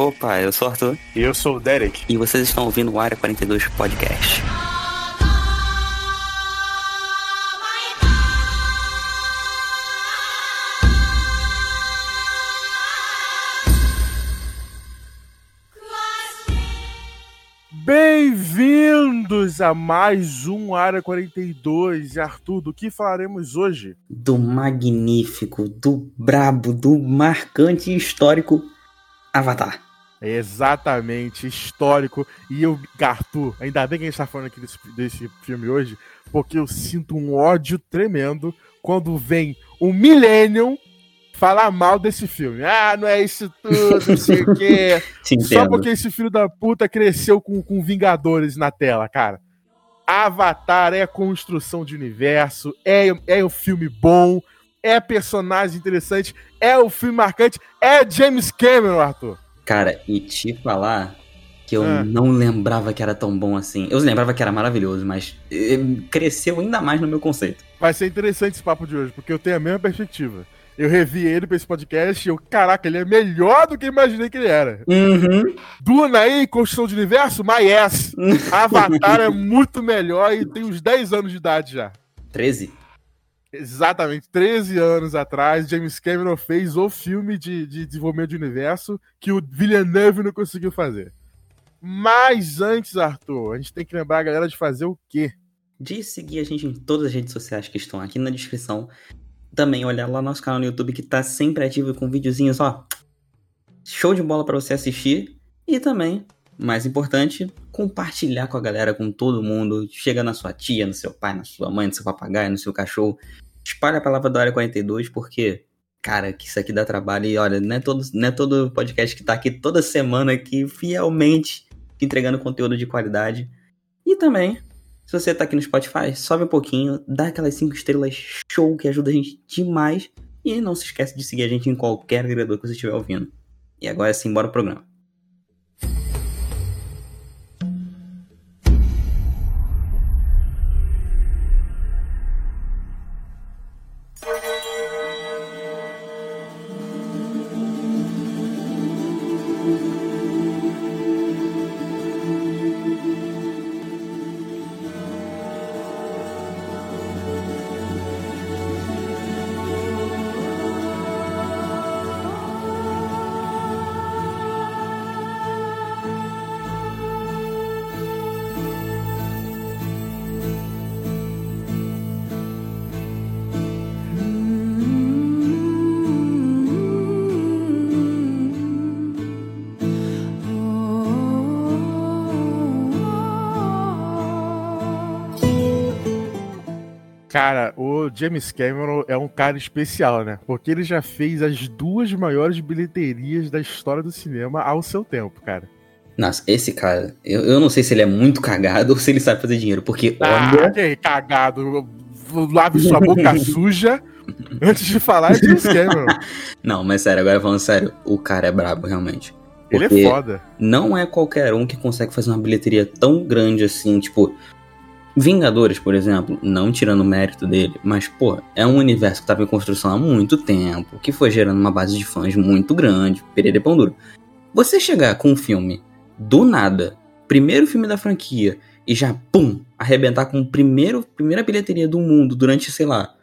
Opa, eu sou o Arthur. E eu sou o Derek. E vocês estão ouvindo o Área 42 Podcast. Bem-vindos a mais um Área 42. E Arthur, do que falaremos hoje? Do magnífico, do brabo, do marcante e histórico Avatar. Exatamente, histórico. E eu, Arthur, ainda bem que a gente tá falando aqui desse, desse filme hoje, porque eu sinto um ódio tremendo quando vem o Millennium falar mal desse filme. Ah, não é isso tudo, não sei o quê. Só porque esse filho da puta cresceu com, com Vingadores na tela, cara. Avatar é construção de universo, é, é um filme bom, é personagem interessante, é o um filme marcante, é James Cameron, Arthur. Cara, e te falar que eu ah. não lembrava que era tão bom assim. Eu lembrava que era maravilhoso, mas eh, cresceu ainda mais no meu conceito. Vai ser interessante esse papo de hoje, porque eu tenho a mesma perspectiva. Eu revi ele pra esse podcast e eu, caraca, ele é melhor do que imaginei que ele era. Uhum. Duna aí, construção de universo, my yes. Avatar é muito melhor e tem uns 10 anos de idade já. 13? Exatamente, 13 anos atrás, James Cameron fez o filme de, de desenvolvimento de universo que o Villeneuve não conseguiu fazer. Mas antes, Arthur, a gente tem que lembrar a galera de fazer o quê? De seguir a gente em todas as redes sociais que estão aqui na descrição também olhar lá no nosso canal no YouTube que tá sempre ativo com videozinhos, ó. Show de bola para você assistir. E também, mais importante, compartilhar com a galera, com todo mundo. Chega na sua tia, no seu pai, na sua mãe, no seu papagaio, no seu cachorro. Espalha a palavra da Área 42, porque, cara, que isso aqui dá trabalho. E olha, não é todo, não é todo podcast que tá aqui toda semana aqui, fielmente, entregando conteúdo de qualidade. E também, se você tá aqui no Spotify, sobe um pouquinho, dá aquelas 5 estrelas show que ajuda a gente demais. E não se esquece de seguir a gente em qualquer agregador que você estiver ouvindo. E agora sim, bora pro programa. Cara, o James Cameron é um cara especial, né? Porque ele já fez as duas maiores bilheterias da história do cinema ao seu tempo, cara. Nossa, esse cara, eu, eu não sei se ele é muito cagado ou se ele sabe fazer dinheiro, porque ah, olha. Que cagado, lave sua boca suja antes de falar de James Cameron. não, mas sério, agora falando sério, o cara é brabo, realmente. Ele é foda. Não é qualquer um que consegue fazer uma bilheteria tão grande assim, tipo, Vingadores, por exemplo, não tirando o mérito dele, mas, pô, é um universo que estava em construção há muito tempo, que foi gerando uma base de fãs muito grande, perere pão duro. Você chegar com um filme do nada, primeiro filme da franquia, e já, pum, arrebentar com o primeiro, primeira bilheteria do mundo durante, sei lá,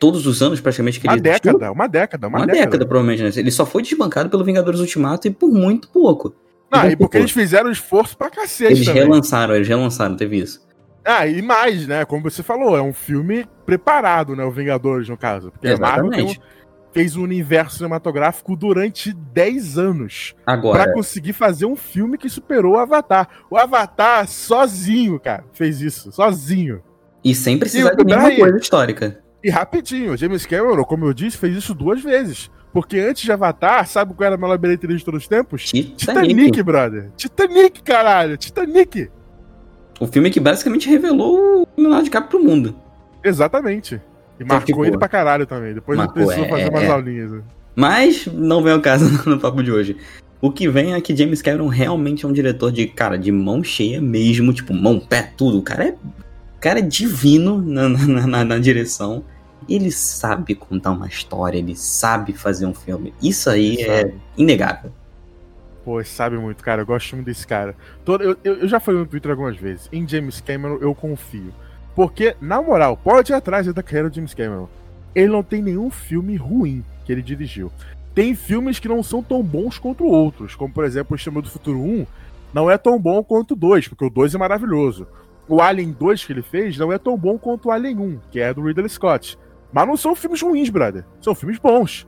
todos os anos praticamente que uma ele década, uma década, uma, uma década. década. provavelmente, né? Ele só foi desbancado pelo Vingadores Ultimato e por muito pouco. Ah, e porque eles fizeram esforço pra cacete Eles também. relançaram, eles relançaram, teve isso. Ah, e mais, né? Como você falou, é um filme preparado, né? O Vingadores, no caso. Porque Exatamente. a Marvel fez um universo cinematográfico durante 10 anos. Agora. Pra conseguir fazer um filme que superou o Avatar. O Avatar sozinho, cara, fez isso. Sozinho. E sem precisar e, de nenhuma coisa histórica. E rapidinho, James Cameron, como eu disse, fez isso duas vezes. Porque antes de Avatar, sabe qual era a maior bilheteria de todos os tempos? Titanic. Titanic, brother. Titanic, caralho. Titanic. O filme que basicamente revelou o Leonardo DiCaprio pro mundo. Exatamente. E então, marcou tipo, ele pra caralho também. Depois ele precisou é, fazer mais é. aulinhas. Né? Mas não vem ao caso no papo de hoje. O que vem é que James Cameron realmente é um diretor de, cara, de mão cheia mesmo, tipo, mão, pé, tudo. O cara é, o cara é divino na, na, na, na direção. Ele sabe contar uma história, ele sabe fazer um filme. Isso aí é inegável. Pô, sabe muito, cara. Eu gosto muito desse cara. Todo, eu, eu, já falei no Twitter algumas vezes. Em James Cameron eu confio. Porque, na moral, pode ir atrás da carreira do James Cameron. Ele não tem nenhum filme ruim que ele dirigiu. Tem filmes que não são tão bons quanto outros, como por exemplo o Exterminador do Futuro 1 não é tão bom quanto o 2, porque o 2 é maravilhoso. O Alien 2 que ele fez não é tão bom quanto o Alien 1, que é do Ridley Scott. Mas não são filmes ruins, brother. São filmes bons.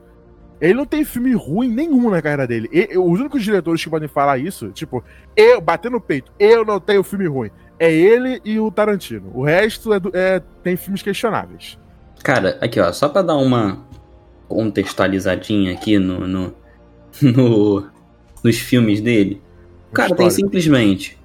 Ele não tem filme ruim nenhum na carreira dele. E, os únicos diretores que podem falar isso, tipo, eu, bater no peito, eu não tenho filme ruim. É ele e o Tarantino. O resto é, é tem filmes questionáveis. Cara, aqui ó, só pra dar uma contextualizadinha aqui no, no, no nos filmes dele. O cara tem simplesmente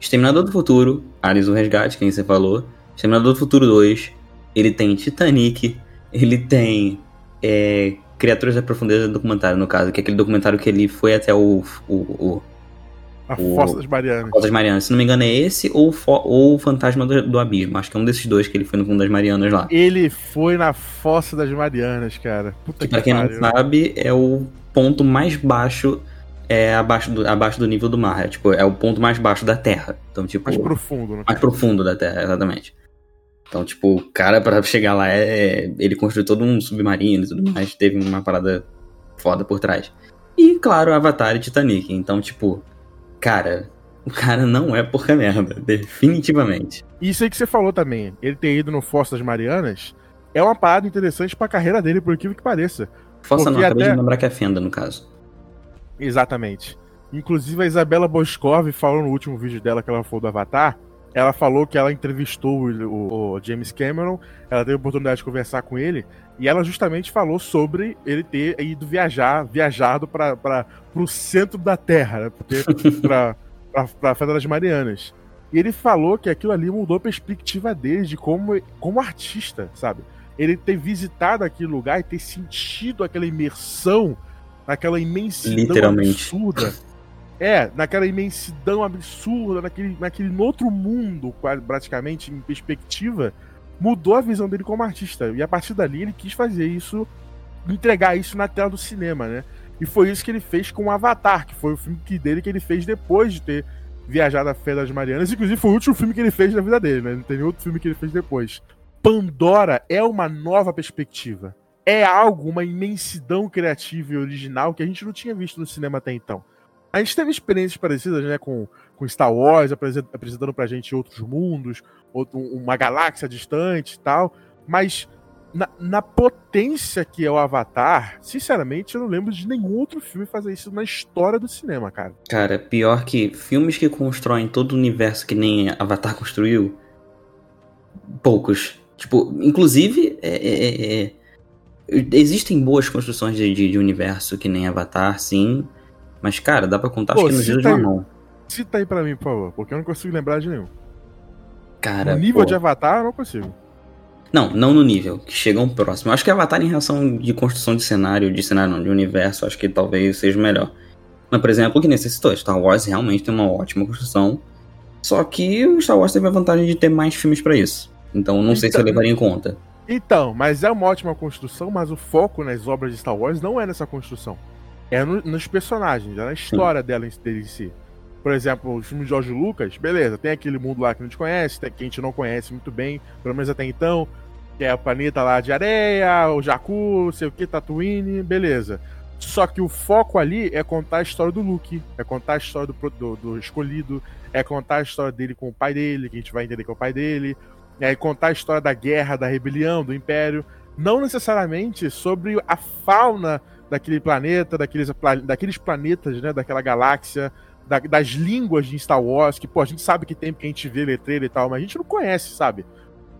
Exterminador do Futuro, Alice o Resgate, quem você falou. Exterminador do Futuro 2. Ele tem Titanic. Ele tem é, Criaturas da Profundeza documentário, no caso, que é aquele documentário que ele foi até o. o, o a o, Fossa das Marianas. Fossa das Marianas. Se não me engano, é esse ou, ou o Fantasma do, do, Abismo. Acho que é um desses dois que ele foi no fundo das Marianas lá. Ele foi na Fossa das Marianas, cara. Puta que, que pra quem pariu. não sabe, é o ponto mais baixo é abaixo do, abaixo do nível do mar. É, tipo, é o ponto mais baixo da Terra. Então, tipo, mais profundo, né? Mais profundo da Terra, exatamente. Então, tipo, o cara, para chegar lá, é, ele construiu todo um submarino e tudo mais. Teve uma parada foda por trás. E, claro, Avatar e Titanic. Então, tipo, cara, o cara não é porca merda. Definitivamente. Isso aí que você falou também. Ele ter ido no Fossa das Marianas é uma parada interessante pra carreira dele, por incrível que pareça. Fossa não, acabei até... de lembrar que é Fenda, no caso. Exatamente. Inclusive a Isabela Boscov falou no último vídeo dela que ela falou do Avatar ela falou que ela entrevistou o, o, James Cameron, ela teve a oportunidade de conversar com ele, e ela justamente falou sobre ele ter ido viajar, viajado para o centro da Terra, né? para a Fenda das Marianas. E ele falou que aquilo ali mudou a perspectiva dele de como, como artista, sabe? Ele ter visitado aquele lugar e ter sentido aquela imersão, naquela imensidão absurda é, naquela imensidão absurda, naquele, naquele outro mundo, praticamente, em perspectiva, mudou a visão dele como artista. E a partir dali ele quis fazer isso, entregar isso na tela do cinema, né? E foi isso que ele fez com o Avatar, que foi o filme que, dele que ele fez depois de ter viajado a Fé das Marianas. Inclusive, foi o último filme que ele fez na vida dele, né? Não tem outro filme que ele fez depois. Pandora é uma nova perspectiva. É algo, uma imensidão criativa e original que a gente não tinha visto no cinema até então. A gente teve experiências parecidas, né, com, com Star Wars, apresentando pra gente outros mundos, outro, uma galáxia distante e tal, mas na, na, potência que é o Avatar, sinceramente, eu não lembro de nenhum outro filme fazer isso na história do cinema, cara. Cara, pior que filmes que constroem todo o universo que nem Avatar construiu, poucos. Tipo, inclusive, é, é, é, existem boas construções de, de, de universo que nem Avatar, sim, mas, cara, dá pra contar, Pô, acho que nos dedos de uma mão. Cita aí pra mim, por favor, porque eu não consigo lembrar de nenhum. Cara. No nível pô. de Avatar, eu não consigo. Não, não no nível, que chegam próximo. Acho que Avatar, em relação de construção de cenário, de cenário não, de universo, acho que talvez seja melhor. Mas, por exemplo, o que necessitou, Star Wars realmente tem uma ótima construção. Só que o Star Wars teve a vantagem de ter mais filmes para isso. Então não então, sei se eu então, levaria em conta. Então, mas é uma ótima construção, mas o foco nas obras de Star Wars não é nessa construção é no, nos personagens, é na história dela em, dele em si. Por exemplo, o filme de George Lucas, beleza, tem aquele mundo lá que a gente conhece, que a gente não conhece muito bem, pelo menos até então, que é o planeta lá de areia, o Jakku, não sei o que, Tatooine, beleza. Só que o foco ali é contar a história do Luke, é contar a história do, do, do escolhido, é contar a história dele com o pai dele, que a gente vai entender que é o pai dele, é contar a história da guerra, da rebelião, do império, não necessariamente sobre a fauna daquele planeta, daqueles, daqueles planetas, né, daquela galáxia, da, das línguas de Star Wars, que, pô, a gente sabe que tem porque a gente vê letreiro e tal, mas a gente não conhece, sabe?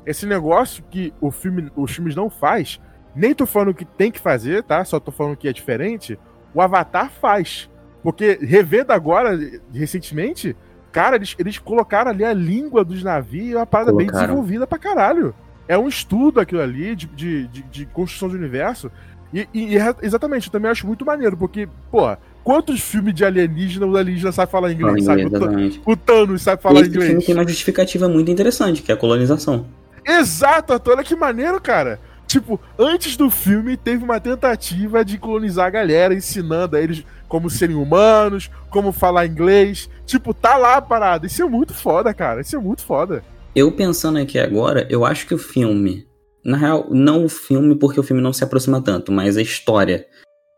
Esse negócio que o filme, os filmes não faz, nem tô falando que tem que fazer, tá? Só tô falando que é diferente, o Avatar faz. Porque, revendo agora, recentemente, cara, eles, eles colocaram ali a língua dos navios, uma parada bem desenvolvida pra caralho. É um estudo aquilo ali de, de, de, de construção de universo. E, e, e, exatamente, eu também acho muito maneiro, porque, pô, quantos filmes de alienígena o alienígena sabe falar inglês, Fala inglês sabe? O, Thanos sabe falar e inglês. Filme tem uma justificativa muito interessante, que é a colonização. Exato, olha que maneiro, cara. Tipo, antes do filme teve uma tentativa de colonizar a galera, ensinando a eles como serem humanos, como falar inglês. Tipo, tá lá a parada. Isso é muito foda, cara. Isso é muito foda. Eu pensando aqui agora, eu acho que o filme. Na real, não o filme, porque o filme não se aproxima tanto, mas a história.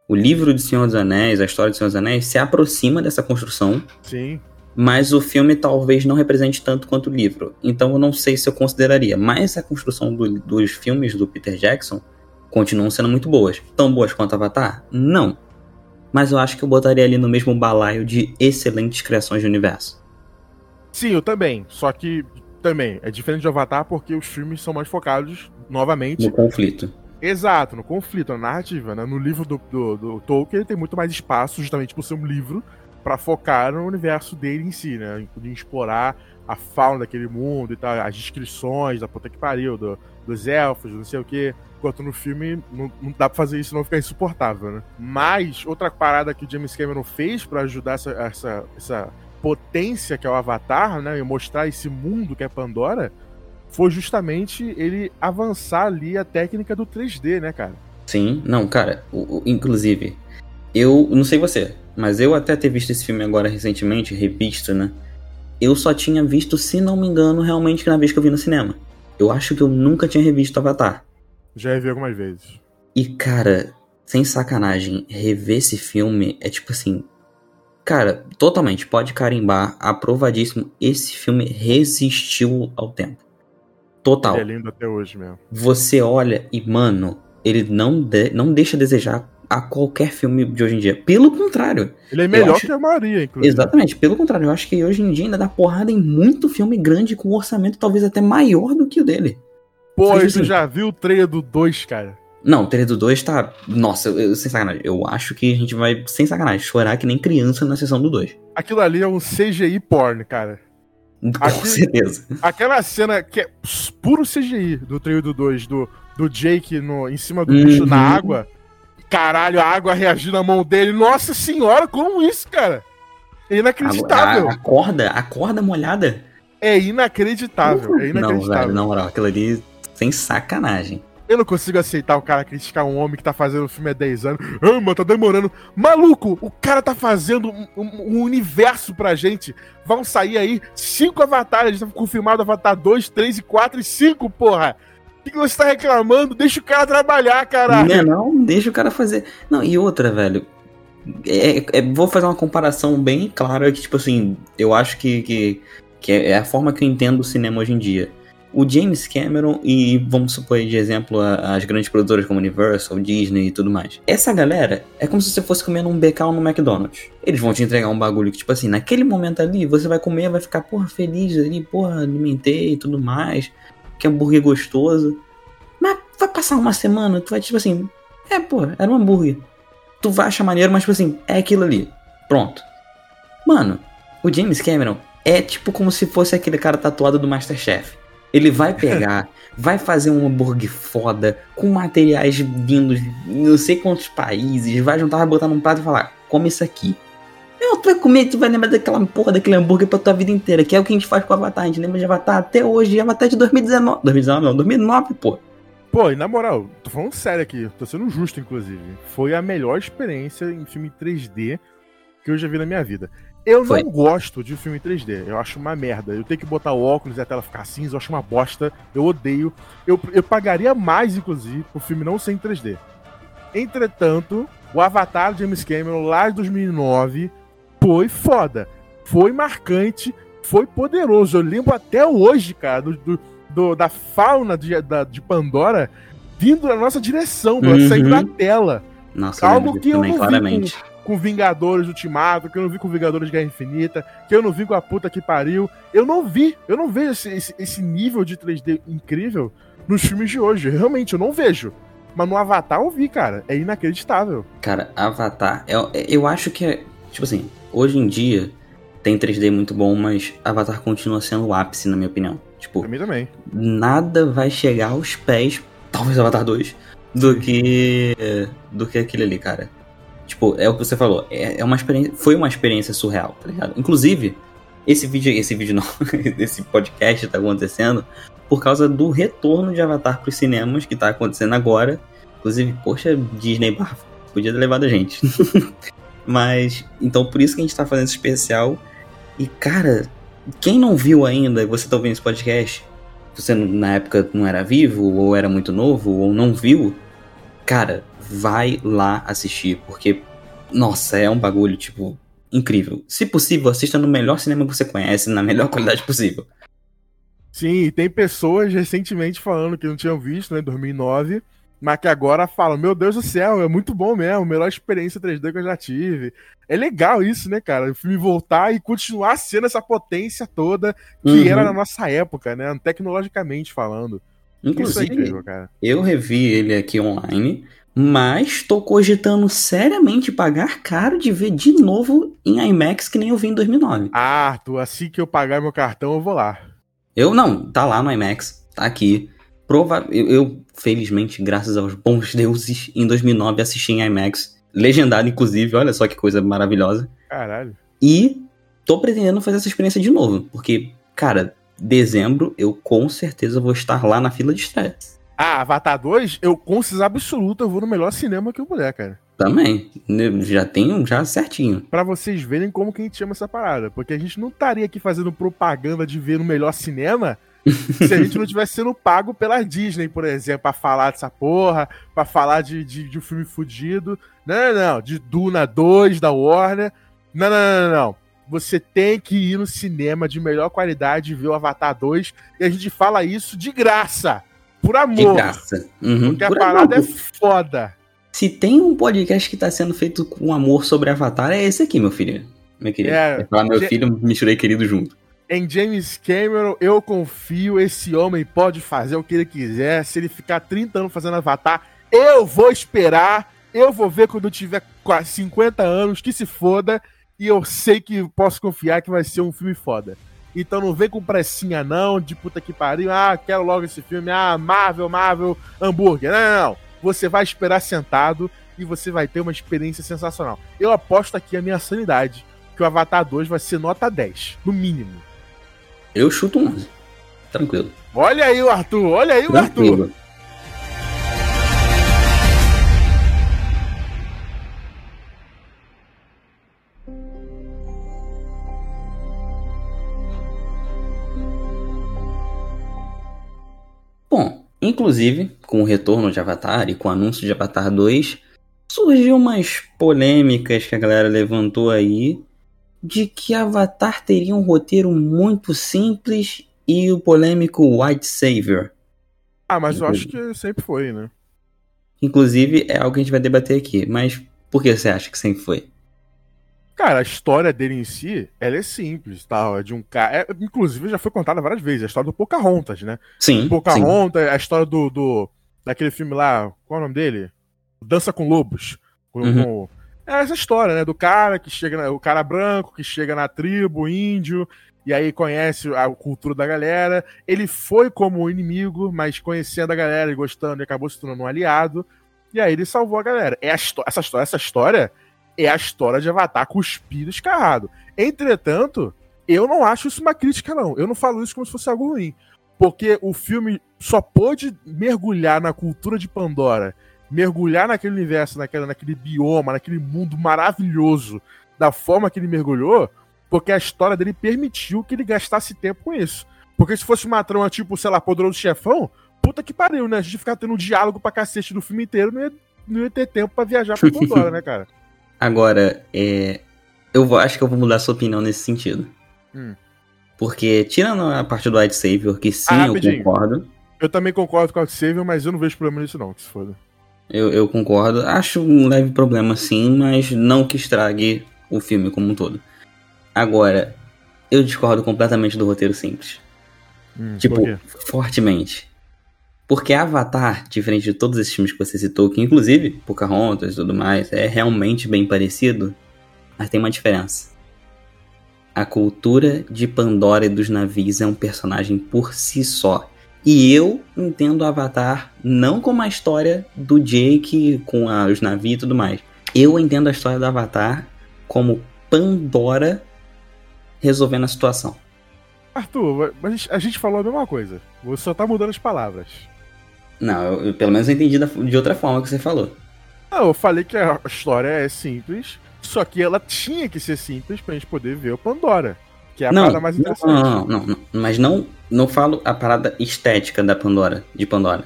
O livro de Senhor dos Anéis, a história de Senhor dos Anéis, se aproxima dessa construção. Sim. Mas o filme talvez não represente tanto quanto o livro. Então eu não sei se eu consideraria. Mas a construção do, dos filmes do Peter Jackson continuam sendo muito boas. Tão boas quanto Avatar? Não. Mas eu acho que eu botaria ali no mesmo balaio de excelentes criações de universo. Sim, eu também. Só que também é diferente de Avatar porque os filmes são mais focados novamente no conflito. Exato, no conflito, na narrativa. Né? No livro do, do, do Tolkien tem muito mais espaço, justamente por ser um livro para focar no universo dele em si, né? De explorar a fauna daquele mundo e tal, as descrições da puta que pariu, do, dos elfos, não sei o que. Enquanto no filme não, não, dá pra fazer isso não ficar insuportável, né? Mas outra parada que o James Cameron fez para ajudar essa, essa, essa potência que é o Avatar, né? E mostrar esse mundo que é Pandora, foi justamente ele avançar ali a técnica do 3D, né, cara? Sim, não, cara, o, o, inclusive, eu não sei você, mas eu até ter visto esse filme agora recentemente, revisto, né? Eu só tinha visto, se não me engano, realmente na vez que eu vi no cinema. Eu acho que eu nunca tinha revisto Avatar. Já revi algumas vezes. E, cara, sem sacanagem, rever esse filme é tipo assim. Cara, totalmente, pode carimbar, aprovadíssimo. Esse filme resistiu ao tempo. Total. Ele é lindo até hoje mesmo. Você olha e, mano, ele não, de, não deixa a desejar a qualquer filme de hoje em dia. Pelo contrário. Ele é melhor acho... que a maioria, inclusive. Exatamente, pelo contrário. Eu acho que hoje em dia ainda dá porrada em muito filme grande com um orçamento talvez até maior do que o dele. Pô, você assim... já viu o trailer do 2, cara? Não, o trailer do 2 tá. Nossa, eu, sem sacanagem. Eu acho que a gente vai, sem sacanagem, chorar que nem criança na sessão do 2. Aquilo ali é um CGI porn, cara. Com Aqui, certeza. Aquela cena que é puro CGI do trailer do 2, do, do Jake no, em cima do uhum. bicho na água Caralho, a água reagindo na mão dele. Nossa senhora, como isso, cara? É inacreditável. A, a, a corda, a corda molhada. É inacreditável. É inacreditável. Não, velho, na moral, aquilo ali sem sacanagem. Eu não consigo aceitar o cara criticar um homem que tá fazendo o filme há 10 anos. Ah, tá demorando. Maluco, o cara tá fazendo um, um, um universo pra gente. Vão sair aí cinco avatares. Gente tá confirmado Avatar 2, 3 e 4 e 5, porra. O que você tá reclamando? Deixa o cara trabalhar, caralho. Não, é não, deixa o cara fazer. Não, e outra, velho. É, é, é, vou fazer uma comparação bem clara que, tipo assim, eu acho que, que, que é a forma que eu entendo o cinema hoje em dia. O James Cameron e, vamos supor de exemplo, as grandes produtoras como Universal, Disney e tudo mais. Essa galera é como se você fosse comendo um becal no McDonald's. Eles vão te entregar um bagulho que, tipo assim, naquele momento ali, você vai comer, vai ficar, porra, feliz ali, porra, alimentei e tudo mais que hambúrguer gostoso. Mas vai passar uma semana, tu vai tipo assim, é, pô, era um hambúrguer. Tu vai achar maneiro, mas tipo assim, é aquilo ali. Pronto. Mano, o James Cameron é tipo como se fosse aquele cara tatuado do Masterchef. Ele vai pegar, vai fazer um hambúrguer foda, com materiais vindos de não sei quantos países, vai juntar, vai botar num prato e falar: come isso aqui. Não, tu vai comer, tu vai lembrar daquela porra daquele hambúrguer pra tua vida inteira, que é o que a gente faz com o Avatar. A gente lembra de Avatar até hoje, Avatar de 2019. 2019 não, 2009, pô. Pô, e na moral, tô falando sério aqui, tô sendo justo, inclusive. Foi a melhor experiência em filme 3D que eu já vi na minha vida. Eu Foi. não gosto de filme 3D, eu acho uma merda. Eu tenho que botar o óculos e a tela ficar cinza, eu acho uma bosta, eu odeio. Eu, eu pagaria mais, inclusive, pro filme não ser em 3D. Entretanto, o Avatar de James Cameron, lá de 2009, foi foda. Foi marcante, foi poderoso. Eu lembro até hoje, cara, do, do, do da fauna de, da, de Pandora vindo na nossa direção, uhum. saindo da tela. Nossa, Algo que eu não claramente. vi com, com Vingadores Ultimato, que eu não vi com Vingadores Guerra Infinita, que eu não vi com a puta que pariu. Eu não vi, eu não vejo esse, esse, esse nível de 3D incrível nos filmes de hoje. Realmente, eu não vejo. Mas no Avatar eu vi, cara. É inacreditável. Cara, Avatar, eu, eu acho que é. Tipo assim, hoje em dia tem 3D muito bom, mas Avatar continua sendo o ápice, na minha opinião. Tipo, pra mim também. nada vai chegar aos pés, talvez Avatar 2, do que do que aquele ali, cara. Tipo, é o que você falou, é, é uma experiência, foi uma experiência surreal, tá ligado? Inclusive, esse vídeo, esse vídeo não, esse podcast tá acontecendo por causa do retorno de Avatar pros cinemas que tá acontecendo agora. Inclusive, poxa, Disney podia ter levado a gente. Mas, então por isso que a gente tá fazendo esse especial. E, cara, quem não viu ainda, você tá ouvindo esse podcast, você na época não era vivo, ou era muito novo, ou não viu, cara, vai lá assistir, porque, nossa, é um bagulho, tipo, incrível. Se possível, assista no melhor cinema que você conhece, na melhor qualidade possível. Sim, e tem pessoas recentemente falando que não tinham visto, né, em 2009, mas que agora falam, meu Deus do céu, é muito bom mesmo, melhor experiência 3D que eu já tive. É legal isso, né, cara? O filme voltar e continuar sendo essa potência toda que uhum. era na nossa época, né, tecnologicamente falando. Inclusive, isso é incrível, cara. eu revi ele aqui online, mas estou cogitando seriamente pagar caro de ver de novo em IMAX que nem eu vi em 2009. Ah, tu, assim que eu pagar meu cartão, eu vou lá. Eu não, tá lá no IMAX, tá aqui. Prova eu, eu, felizmente, graças aos bons deuses, em 2009 assisti em IMAX. Legendado, inclusive, olha só que coisa maravilhosa. Caralho. E tô pretendendo fazer essa experiência de novo, porque, cara, dezembro eu com certeza vou estar lá na fila de estreia. Ah, Avatar 2, eu com certeza absoluta eu vou no melhor cinema que eu puder, cara. Também. Já tenho já certinho. Para vocês verem como que a gente chama essa parada. Porque a gente não estaria aqui fazendo propaganda de ver no melhor cinema se a gente não tivesse sendo pago pela Disney, por exemplo, pra falar dessa porra, pra falar de, de, de um filme fudido. Não, não, não. De Duna 2 da Warner. Não, não, não, não, não. Você tem que ir no cinema de melhor qualidade e ver o Avatar 2. E a gente fala isso de graça. Por amor. De graça. Uhum. Porque por a parada amor. é foda. Se tem um podcast que tá sendo feito com amor sobre Avatar, é esse aqui, meu filho. Meu querido. É, falar meu filho, misturei querido junto. Em James Cameron, eu confio. Esse homem pode fazer o que ele quiser. Se ele ficar 30 anos fazendo Avatar, eu vou esperar. Eu vou ver quando eu tiver 50 anos, que se foda. E eu sei que posso confiar que vai ser um filme foda. Então não vem com pressinha, não, de puta que pariu. Ah, quero logo esse filme. Ah, Marvel, Marvel, hambúrguer. Não, não, não. Você vai esperar sentado e você vai ter uma experiência sensacional. Eu aposto aqui a minha sanidade que o Avatar 2 vai ser nota 10, no mínimo. Eu chuto 11. Tranquilo. Olha aí o Arthur, olha aí o Tranquilo. Arthur. Bom, inclusive, com o retorno de Avatar e com o anúncio de Avatar 2, surgiu umas polêmicas que a galera levantou aí de que Avatar teria um roteiro muito simples e o polêmico White Savior. Ah, mas eu acho que sempre foi, né? Inclusive, é algo que a gente vai debater aqui, mas por que você acha que sempre foi? Cara, a história dele em si, ela é simples, tal. É de um cara. É, inclusive, já foi contada várias vezes. A história do Pocahontas, né? Sim. Pocahontas, sim. a história do, do. daquele filme lá. Qual é o nome dele? Dança com Lobos. Com, uhum. com, é essa história, né? Do cara que chega. O cara branco que chega na tribo, índio. E aí conhece a cultura da galera. Ele foi como inimigo, mas conhecendo a galera e gostando, e acabou se tornando um aliado. E aí ele salvou a galera. É a essa história, essa história é a história de Avatar cuspido escarrado. Entretanto, eu não acho isso uma crítica, não. Eu não falo isso como se fosse algo ruim. Porque o filme só pôde mergulhar na cultura de Pandora, mergulhar naquele universo, naquele, naquele bioma, naquele mundo maravilhoso, da forma que ele mergulhou, porque a história dele permitiu que ele gastasse tempo com isso. Porque se fosse uma trama tipo, sei lá, Poderoso Chefão, puta que pariu, né? A gente ficar tendo um diálogo pra cacete no filme inteiro, não ia, não ia ter tempo pra viajar pra Pandora, né, cara? Agora, é, eu acho que eu vou mudar sua opinião nesse sentido. Hum. Porque, tirando a parte do White Savior, que sim, ah, eu concordo. Eu também concordo com o White Savior, mas eu não vejo problema nisso, não, que se foda. Eu, eu concordo. Acho um leve problema, sim, mas não que estrague o filme como um todo. Agora, eu discordo completamente do roteiro simples. Hum, tipo, fortemente. Porque Avatar, diferente de todos esses filmes que você citou, que inclusive Pocahontas e tudo mais, é realmente bem parecido, mas tem uma diferença. A cultura de Pandora e dos navios é um personagem por si só. E eu entendo Avatar não como a história do Jake com a, os navios e tudo mais. Eu entendo a história do Avatar como Pandora resolvendo a situação. Arthur, a gente, falou a mesma coisa. Você só tá mudando as palavras. Não, eu, eu pelo menos eu entendi da- de outra forma que você falou. Não, eu falei que a história é simples, só que ela tinha que ser simples pra gente poder ver o Pandora. Que é a não, parada mais não, interessante. não, não, não, mas não, não falo a parada estética da Pandora, de Pandora.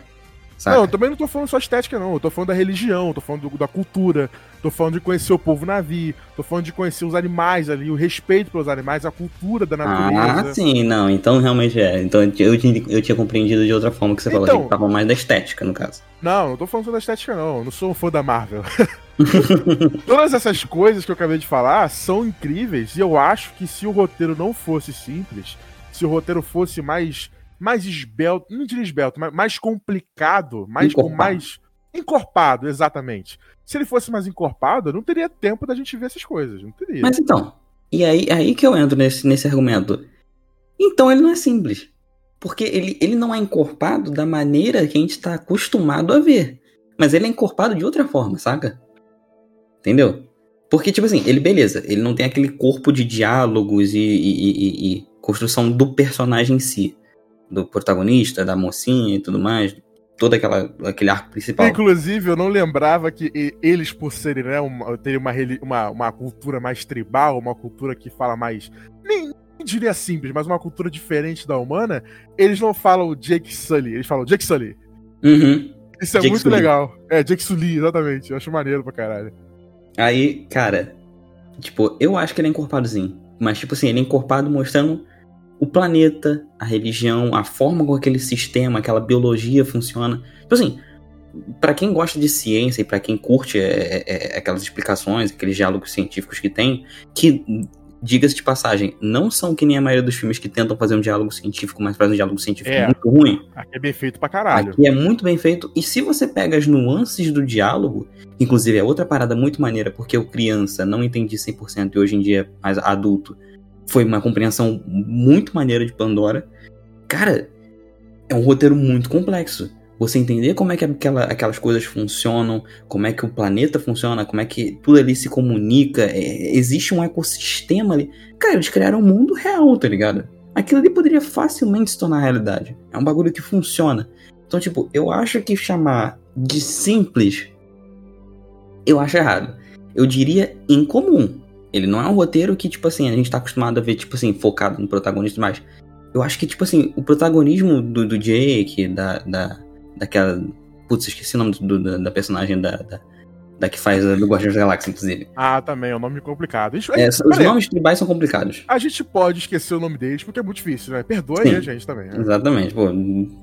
Saca? Não, eu também não tô falando só estética, não. Eu tô falando da religião, tô falando do- da cultura, tô falando de conhecer o povo navi, tô falando de conhecer os animais ali, o respeito pelos animais, a cultura da natureza. Ah, sim, não, então realmente é. Então eu, tinha- eu tinha compreendido de outra forma que você falou, Então- achei que tava mais da estética, no caso. Não, não tô falando só da estética, não. Eu não sou um fã da Marvel. Todas essas coisas que eu acabei de falar são incríveis e eu acho que se o roteiro não fosse simples, se o roteiro fosse mais mais esbelto, não diria esbelto, mas mais complicado, mais com Encorpado. mais encorpado, exatamente. Se ele fosse mais encorpado, não teria tempo da gente ver essas coisas, não teria. Mas então, e aí, aí que eu entro nesse, nesse argumento. Então ele não é simples. Porque ele, ele não é encorpado da maneira que a gente tá acostumado a ver. Mas ele é encorpado de outra forma, saca? Entendeu? Porque, tipo assim, ele, beleza, ele não tem aquele corpo de diálogos e, e- e- e construção do personagem em si. Do protagonista, da mocinha e tudo mais. Todo aquela, aquele arco principal. Inclusive, eu não lembrava que eles, por serem, né, uma, terem uma, uma, uma cultura mais tribal, uma cultura que fala mais. Nem, nem diria simples, mas uma cultura diferente da humana, eles não falam Jake Sully, eles falam Jake Sully. Uhum. Isso é Jake muito Sully. legal. É, Jake Sully, exatamente. Eu acho maneiro pra caralho. Aí, cara, tipo, eu acho que ele é encorpadozinho. Mas, tipo assim, ele é encorpado mostrando o planeta, a religião, a forma com aquele sistema, aquela biologia funciona. Tipo assim, pra quem gosta de ciência e pra quem curte é, é, é, aquelas explicações, aqueles diálogos científicos que tem, que, diga-se de passagem, não são que nem a maioria dos filmes que tentam fazer um diálogo científico, mas fazem um diálogo científico É. muito ruim. Aqui é bem feito pra caralho. Aqui é muito bem feito. E se você pega as nuances do diálogo, inclusive é outra parada muito maneira, porque eu criança não entendi 100% e hoje em dia, mais adulto, foi uma compreensão muito maneira de Pandora. Cara, é um roteiro muito complexo. Você entender como é que aquela- aquelas coisas funcionam, como é que o planeta funciona, como é que tudo ali se comunica, é, existe um ecossistema ali. Cara, eles criaram um mundo real, tá ligado? Aquilo ali poderia facilmente se tornar realidade. É um bagulho que funciona. Então, tipo, eu acho que chamar de simples, eu acho errado. Eu diria incomum. Ele não é um roteiro que, tipo assim, a gente tá acostumado a ver, tipo assim, focado no protagonista, mas eu acho que, tipo assim, o protagonismo do, do Jake, da, da, daquela. Putz, esqueci o nome do- da, da personagem da, da, da que faz do Guardiões da Galáxia, inclusive. Ah, também, é um nome complicado. Isso, É, os aí, nomes tribais são complicados. A gente pode esquecer o nome deles porque é muito difícil, né? Perdoa aí Sim. a gente também. né? Exatamente, pô,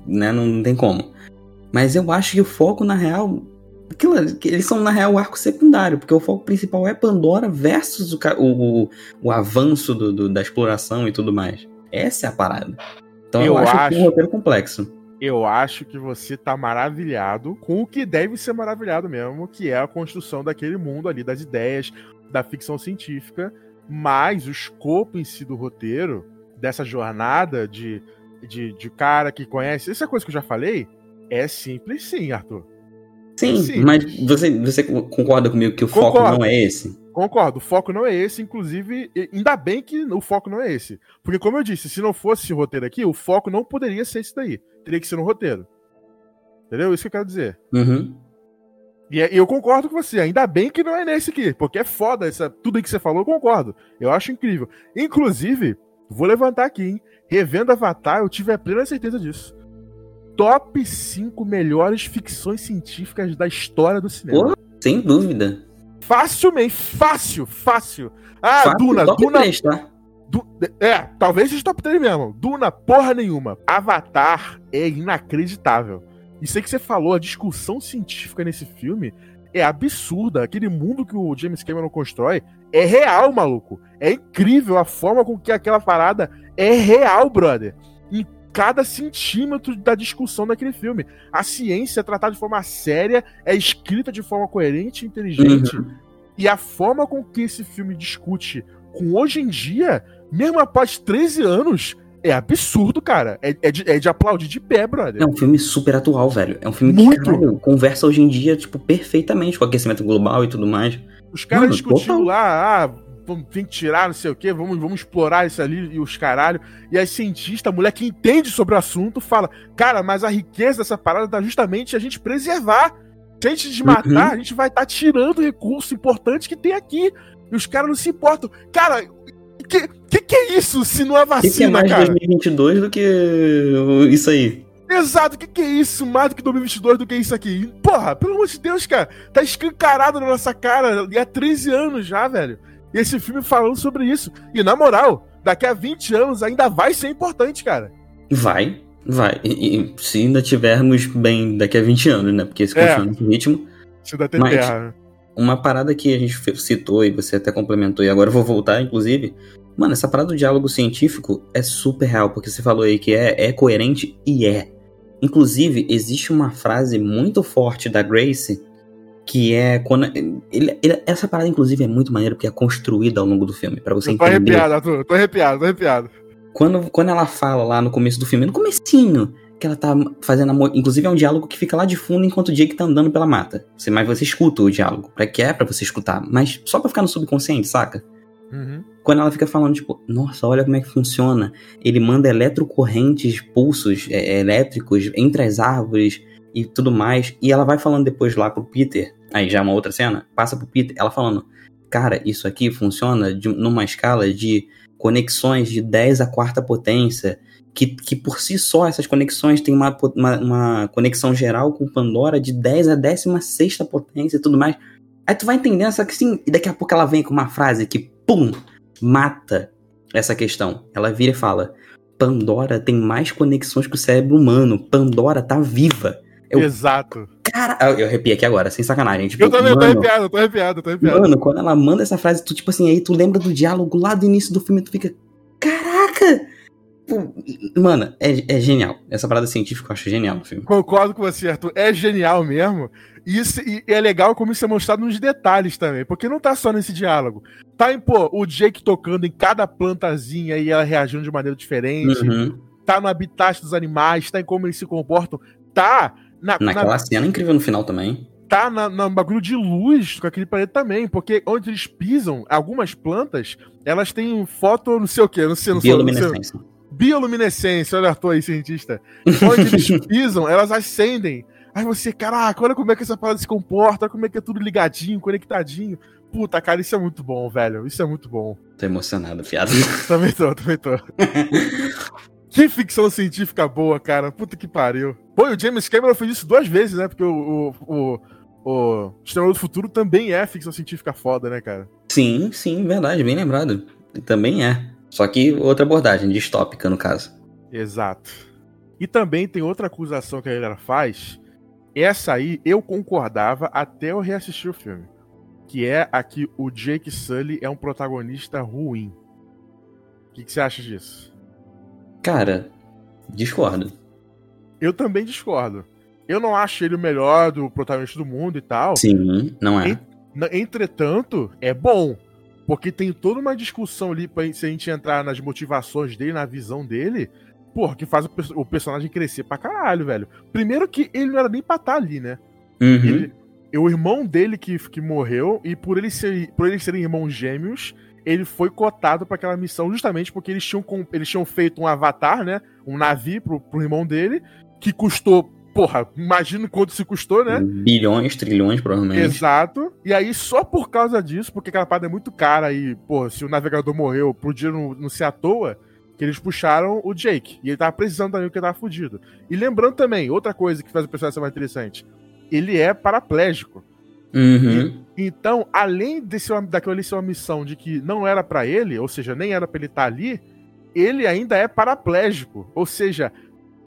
né, não tem como. Mas eu acho que o foco, na real, aquilo, que eles são, na real, o arco secundário, porque o foco principal é Pandora versus o, o, o, avanço do, do- da exploração e tudo mais. Essa é a parada. Então eu, Eu acho, que é acho- um roteiro complexo. Eu acho que você tá maravilhado com o que deve ser maravilhado mesmo, que é a construção daquele mundo ali, das ideias, da ficção científica, mas o escopo em si do roteiro, dessa jornada de, de, de cara que conhece. Essa coisa que eu já falei, é simples sim, Arthur. Sim, Sim. mas você, você concorda comigo que o foco Concordo. não é esse? Concordo, o foco não é esse, inclusive, ainda bem que o foco não é esse. Porque, como eu disse, se não fosse esse roteiro aqui, o foco não poderia ser esse daí. Teria que ser no roteiro. Entendeu? Isso que eu quero dizer. Uhum. E é- e eu concordo com você, ainda bem que não é nesse aqui, porque é foda, essa, tudo que você falou, eu concordo. Eu acho incrível. Inclusive, vou levantar aqui, hein? Revendo Avatar, eu tive a plena certeza disso. Top 5 melhores ficções científicas da história do cinema. Pô, sem dúvida. Facilmente, fácil, fácil. Ah, Fácil, Duna, Duna. 3, tá? Du- é, talvez seja top 3 mesmo. Duna, porra nenhuma. Avatar é inacreditável. Isso aí que você falou, a discussão científica nesse filme é absurda. Aquele mundo que o James Cameron constrói é real, maluco. É incrível a forma com que aquela parada é real, brother. Em cada centímetro da discussão daquele filme. A ciência é tratada de forma séria, é escrita de forma coerente e inteligente. E a forma com que esse filme discute com hoje em dia, mesmo após 13 anos, é absurdo, cara. É, é de, é de aplaudir de pé, brother. É um filme super atual, velho. É um filme Muito. que caralho, conversa hoje em dia, tipo, perfeitamente com o aquecimento global e tudo mais. Os caras Mano, discutindo total. lá, ah, vamos tem que tirar, não sei o quê, vamos, vamos explorar isso ali e os caralho. E aí, cientista, a mulher que entende sobre o assunto, fala: Cara, mas a riqueza dessa parada tá justamente a gente preservar. Se a gente desmatar, uhum. a gente vai estar tá tirando o recurso importante que tem aqui. E os caras não se importam. Cara, que, que, que é isso se não é vacina, que que é mais cara? 2022 do que isso aí? Exato, o que, que é isso? Mais do que 2022 do que isso aqui? Porra, pelo amor de Deus, cara. Tá escancarado na nossa cara e há 13 anos já, velho. E esse filme falando sobre isso. E na moral, daqui a 20 anos ainda vai ser importante, cara. Vai, vai. E, e se ainda tivermos bem daqui a 20 anos, né? Porque esse é. continua nesse ritmo. Se tem mas, terra. Né? Uma parada que a gente citou e você até complementou, e agora eu vou voltar, inclusive. Mano, essa parada do diálogo científico é super real, porque você falou aí que é, é coerente e é. Inclusive, existe uma frase muito forte da Grace que é quando ele, ele, essa parada inclusive é muito maneira porque é construída ao longo do filme para você eu tô entender. Arrepiado, Arthur, tô arrepiado, tô arrepiado. Quando, quando ela fala lá no começo do filme, no comecinho, que ela tá fazendo amor, inclusive é um diálogo que fica lá de fundo enquanto o Jake tá andando pela mata. Você, mas você escuta o diálogo, para que é para você escutar, mas só para ficar no subconsciente, saca? Uhum. Quando ela fica falando, tipo, nossa, olha como é que funciona. Ele manda eletrocorrentes, pulsos é, elétricos entre as árvores e tudo mais. E ela vai falando depois lá pro Peter. Aí já é uma outra cena. Passa pro Peter, ela falando, cara, isso aqui funciona de, numa escala de conexões de 10 a quarta potência. Que, que por si só essas conexões têm uma, uma, uma conexão geral com Pandora de 10 a 16 potência e tudo mais. Aí tu vai entendendo, só que sim, e daqui a pouco ela vem com uma frase que, pum, mata essa questão. Ela vira e fala: Pandora tem mais conexões que o cérebro humano. Pandora tá viva. Eu, Exato. Cara, eu arrepiei aqui agora, sem sacanagem. Tipo, eu também, mano, tô arrepiado, tô arrepiado, tô arrepiado. Mano, quando ela manda essa frase, tu, tipo assim, aí tu lembra do diálogo lá do início do filme, tu fica. Caraca! Mano, é, é genial. Essa parada científica eu acho genial no filme. Concordo com você, Arthur. É genial mesmo. E, isso, e é legal como isso é mostrado nos detalhes também. Porque não tá só nesse diálogo. Tá em, pô, o Jake tocando em cada plantazinha e ela reagindo de maneira diferente. Uhum. Tá no habitat dos animais, tá em como eles se comportam. Tá na, Naquela na... cena incrível no final também tá na, na bagulho de luz com aquele planeta também, porque onde eles pisam, algumas plantas, elas têm foto, não sei o que, não sei, não sei. Bioluminescência. Bioluminescência, olha a aí, cientista. Onde eles pisam, elas acendem. Aí você, caraca, olha como é que essa parada se comporta, como é que é tudo ligadinho, conectadinho. Puta, cara, isso é muito bom, velho. Isso é muito bom. Tô emocionado, fiado. também tô, também tô. que ficção científica boa, cara. Puta que pariu. Pô, o James Cameron fez isso duas vezes, né? Porque o, o, o, o Exterminador do Futuro também é ficção científica foda, né, cara? Sim, sim, verdade, bem lembrado. Também é. Só que outra abordagem, distópica, no caso. Exato. E também tem outra acusação que a galera faz. Essa aí eu concordava até eu reassistir o filme. Que é a que o Jake Sully é um protagonista ruim. O que, que você acha disso? Cara, discordo. Eu também discordo. Eu não acho ele o melhor do protagonista do mundo e tal. Sim, não é. Entretanto, é bom. Porque tem toda uma discussão ali pra, se a gente entrar nas motivações dele, na visão dele. Porra, que faz o, o personagem crescer pra caralho, velho. Primeiro que ele não era nem pra estar tá ali, né? Uhum. Ele, o irmão dele que, que morreu, e por, ele ser, por eles serem irmãos gêmeos, ele foi cotado para aquela missão justamente porque eles tinham, eles tinham feito um avatar, né? Um navio pro, pro irmão dele, que custou porra, imagina quanto se custou, né? Bilhões, trilhões, provavelmente. Exato. E aí, só por causa disso, porque aquela parada é muito cara e, pô, se o navegador morreu, podia não, não ser à toa, que eles puxaram o Jake. E ele tava precisando também, porque ele tava fudido. E lembrando também, outra coisa que faz o personagem ser mais interessante, ele é paraplégico. Uhum. E, então, além desse, daquilo ali ser uma missão de que não era para ele, ou seja, nem era pra ele estar tá ali, ele ainda é paraplégico. Ou seja,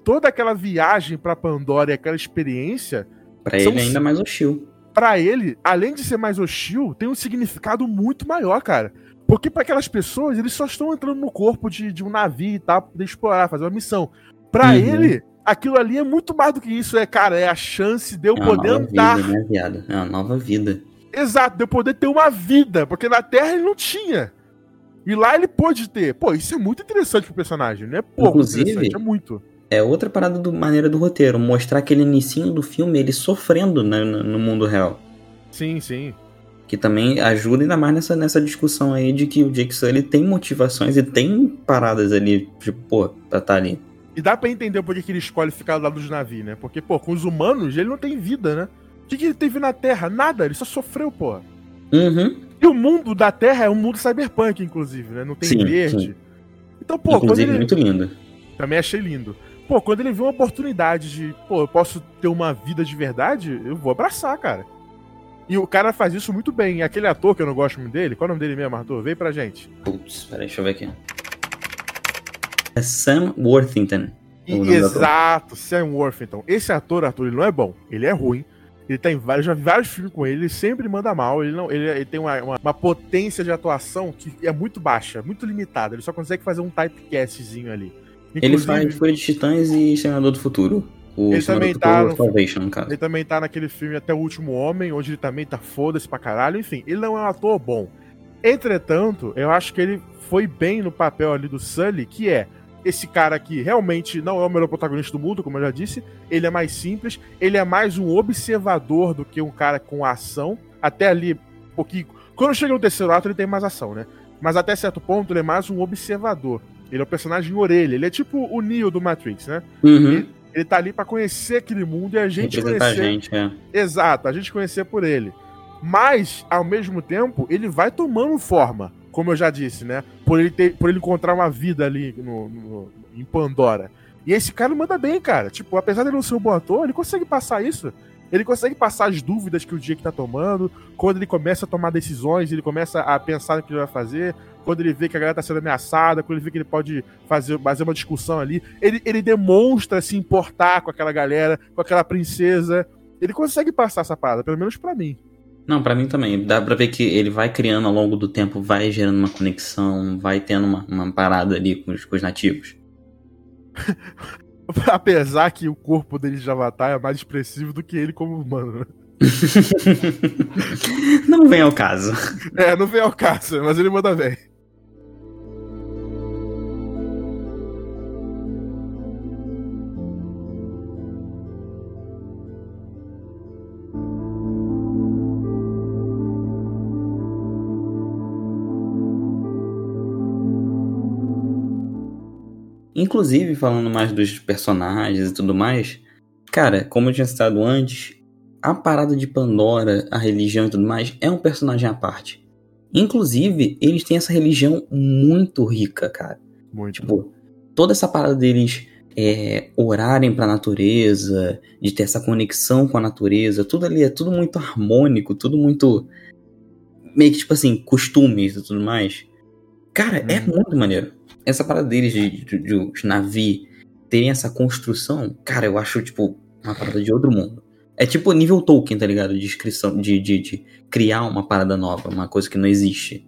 toda aquela viagem para Pandora e aquela experiência. Para ele ainda mais hostil. Para ele, além de ser mais hostil, tem um significado muito maior, cara. Porque para aquelas pessoas, eles só estão entrando no corpo de, de um navio e tal, pra poder explorar, fazer uma missão. Para uhum. ele, aquilo ali é muito mais do que isso. É, cara, é a chance de eu é poder andar. Vida, né, viado? É uma nova vida. Exato, de eu poder ter uma vida. Porque na Terra ele não tinha. E lá ele pôde ter. Pô, isso é muito interessante pro personagem. Não é pouco Inclusive, interessante, é muito é outra parada do maneira do roteiro, mostrar aquele início do filme ele sofrendo né, no mundo real. Sim, sim. Que também ajuda ainda mais nessa, nessa discussão aí de que o Jake Sully tem motivações e tem paradas ali, tipo, pô, pra estar tá ali. E dá pra entender por que ele escolhe ficar do lado dos navios, né? Porque, pô, com os humanos ele não tem vida, né? O que, que ele teve na Terra? Nada, ele só sofreu, pô. Uhum. E o mundo da Terra é um mundo cyberpunk, inclusive, né? Não tem sim, verde. Sim. Então, pô, inclusive, quando ele... muito lindo. Também achei lindo. Pô, quando ele vê uma oportunidade de, pô, eu posso ter uma vida de verdade, eu vou abraçar, cara. E o cara faz isso muito bem. E aquele ator que eu não gosto muito dele, qual é o nome dele mesmo, Arthur? Vem pra gente. Putz, peraí, deixa eu ver aqui. É Sam Worthington. Exato, Sam Worthington. Esse ator, Arthur, ele não é bom. Ele é ruim. Ele tem vários, já vi vários filmes com ele, ele sempre manda mal. Ele, não, ele, ele tem uma, uma, uma, potência de atuação que é muito baixa, muito limitada. Ele só consegue fazer um typecastzinho ali. Inclusive, ele faz Folha de Titãs e Senador do Futuro. O ele também tá no, Salvation, no caso. Ele também tá naquele filme Até o Último Homem, onde ele também tá foda-se pra caralho. Enfim, ele não é um ator bom. Entretanto, eu acho que ele foi bem no papel ali do Sully, que é esse cara aqui realmente não é o melhor protagonista do mundo, como eu já disse. Ele é mais simples, ele é mais um observador do que um cara com ação. Até ali, um pouquinho. Quando chega no terceiro ato, ele tem mais ação, né? Mas até certo ponto, ele é mais um observador. Ele é o personagem orelha. Ele é tipo o Neo do Matrix, né? Uhum. Ele, ele tá ali para conhecer aquele mundo e a gente conhecer. A gente, é. Exato, a gente conhecer por ele. Mas, ao mesmo tempo, ele vai tomando forma, como eu já disse, né? Por ele, ter, por ele encontrar uma vida ali no, no, em Pandora. E esse cara manda bem, cara. Tipo, apesar de ele não ser um bom ator, ele consegue passar isso. Ele consegue passar as dúvidas que o Jake tá tomando. Quando ele começa a tomar decisões, ele começa a pensar no que ele vai fazer quando ele vê que a galera tá sendo ameaçada, quando ele vê que ele pode fazer, fazer uma discussão ali, ele, ele demonstra se importar com aquela galera, com aquela princesa. Ele consegue passar essa parada, pelo menos para mim. Não, para mim também. Dá pra ver que ele vai criando ao longo do tempo, vai gerando uma conexão, vai tendo uma, uma parada ali com os, com os nativos. Apesar que o corpo dele de Avatar é mais expressivo do que ele como humano, né? não vem ao caso. É, não vem ao caso, mas ele manda bem. Inclusive, falando mais dos personagens e tudo mais, cara, como eu tinha citado antes, a parada de Pandora, a religião e tudo mais, é um personagem à parte. Inclusive, eles têm essa religião muito rica, cara. Muito. Tipo, toda essa parada deles é, orarem pra natureza, de ter essa conexão com a natureza, tudo ali é tudo muito harmônico, tudo muito. meio que tipo assim, costumes e tudo mais. Cara, hum. é uhum. muito maneiro essa parada deles de, de, de, os navios terem essa construção, cara, eu acho, tipo, uma parada de outro mundo. É tipo nível Tolkien, tá ligado? De inscrição, de, de, de criar uma parada nova, uma coisa que não existe.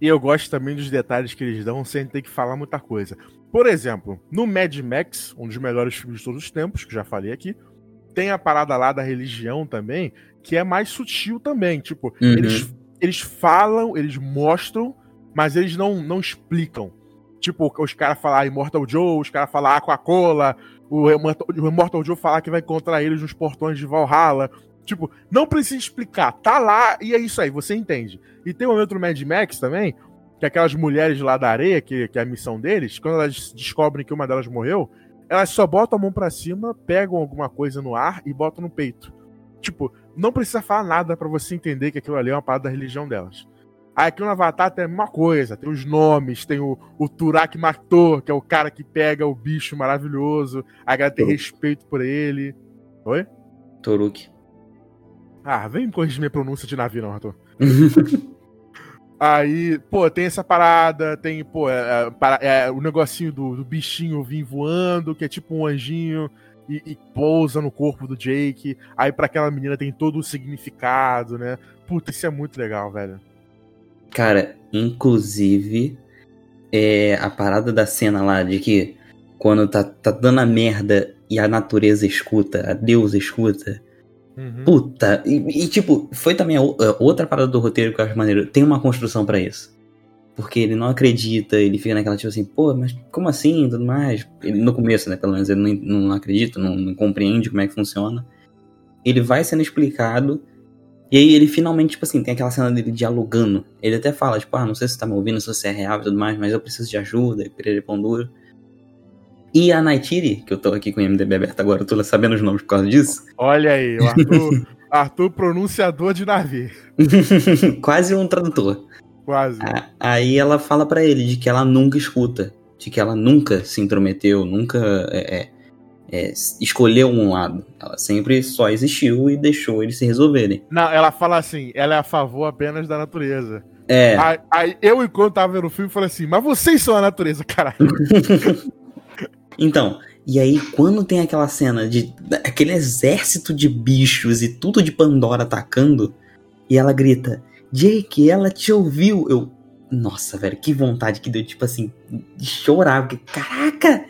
E eu gosto também dos detalhes que eles dão sem ter que falar muita coisa. Por exemplo, no Mad Max, um dos melhores filmes de todos os tempos, que já falei aqui, tem a parada lá da religião também, que é mais sutil também. Tipo, uhum. eles, eles falam, eles mostram, mas eles não, não explicam. Tipo, os caras falar Immortal Joe, os caras falar Aquacola, o Immortal Joe falar que vai encontrar eles nos portões de Valhalla. Tipo, não precisa explicar, tá lá e é isso aí, você entende. E tem um momento no Mad Max também, que aquelas mulheres lá da areia, que, que é a missão deles, quando elas descobrem que uma delas morreu, elas só botam a mão pra cima, pegam alguma coisa no ar e botam no peito. Tipo, não precisa falar nada para você entender que aquilo ali é uma parte da religião delas. Aí aqui no Avatar tem a mesma coisa, tem os nomes, tem o, o Turak Maktor, que é o cara que pega o bicho maravilhoso, a galera tem respeito por ele. Oi? Toruk. Ah, vem corrigir minha pronúncia de navio, não, Arthur. Aí, pô, tem essa parada, tem, pô, é, é, é, o negocinho do, do, bichinho vir voando, que é tipo um anjinho, e, e pousa no corpo do Jake. Aí para aquela menina tem todo o significado, né? Puta, isso é muito legal, velho. Cara, inclusive, é a parada da cena lá de que quando tá, tá dando a merda e a natureza escuta, a Deus escuta. Uhum. Puta, e, e, tipo, foi também a, a outra parada do roteiro que eu acho maneiro. Tem uma construção para isso. Porque ele não acredita, ele fica naquela tipo assim, pô, mas como assim? Tudo mais. Ele, no começo, né? Pelo menos ele não, não acredita, não, não compreende como é que funciona. Ele vai sendo explicado E aí ele finalmente, tipo assim, tem aquela cena dele dialogando. Ele até fala, tipo, ah, não sei se você tá me ouvindo, se você é real e tudo mais, mas eu preciso de ajuda, e pão duro. E a Naitiri, que eu tô aqui com o MDB aberto agora, eu tô sabendo os nomes por causa disso. Olha aí, o Arthur, Arthur pronunciador de navio. Quase um tradutor. Quase. Aí ela fala para ele de que ela nunca escuta, de que ela nunca se intrometeu, nunca é, é, é, escolheu um lado. Ela sempre só existiu e deixou eles se resolverem. Não, ela fala assim, ela é a favor apenas da natureza. É. Aí, aí eu, enquanto tava vendo o filme, falei assim, mas vocês são a natureza, caralho. então, e aí quando tem aquela cena de aquele exército de bichos e tudo de Pandora atacando, e ela grita, Jake, ela te ouviu. Eu, nossa, velho, que vontade que deu, tipo assim, de chorar, porque, caraca,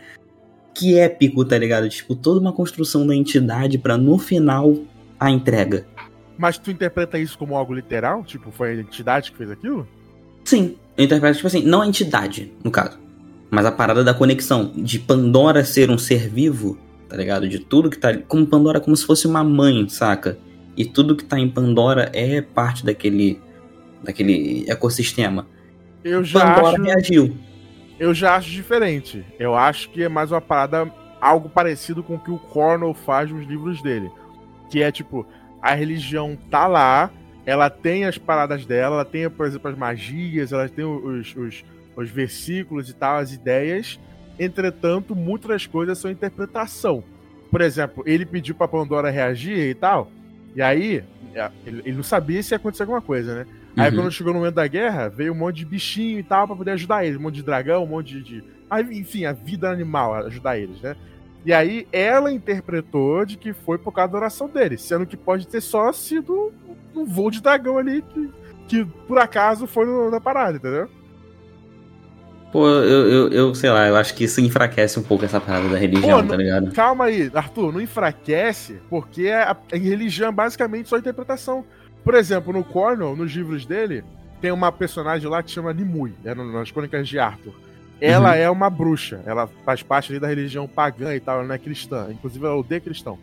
que épico, tá ligado? Tipo, toda uma construção da entidade para no final a entrega. Mas tu interpreta isso como algo literal? Tipo, foi a entidade que fez aquilo? Sim, eu interpreto, tipo assim, não a entidade, no caso. Mas a parada da conexão, de Pandora ser um ser vivo, tá ligado? De tudo que tá ali. Como Pandora, como se fosse uma mãe, saca? E tudo que tá em Pandora é parte daquele. daquele ecossistema. Eu já Pandora acho... reagiu eu já acho diferente. Eu acho que é mais uma parada, algo parecido com o que o Cornell faz nos livros dele. Que é tipo, a religião tá lá, ela tem as paradas dela, ela tem, por exemplo, as magias, ela tem os, os, os versículos e tal, as ideias. Entretanto, muitas coisas são interpretação. Por exemplo, ele pediu pra Pandora reagir e tal, e aí, é, ele não sabia se ia acontecer alguma coisa, né? Aí uhum. quando chegou no momento da guerra, veio um monte de bichinho e tal pra poder ajudar eles. Um monte de dragão, um monte de. Aí, enfim, a vida animal, ajudar eles, né? E aí ela interpretou de que foi por causa da oração deles, sendo que pode ter só sido um voo de dragão ali que, que por acaso foi no, na parada, entendeu? Pô, eu, eu, eu, sei lá, eu acho que isso enfraquece um pouco essa parada da religião, Pô, tá ligado? Calma aí, Arthur, não enfraquece, porque a, a religião é basicamente só interpretação. Por exemplo, no Cornell, nos livros dele, tem uma personagem lá que chama Nimue, é nas Crônicas de Arthur. Ela uhum. é uma bruxa, ela faz parte ali da religião pagã e tal, ela não é cristã, inclusive ela odeia cristão.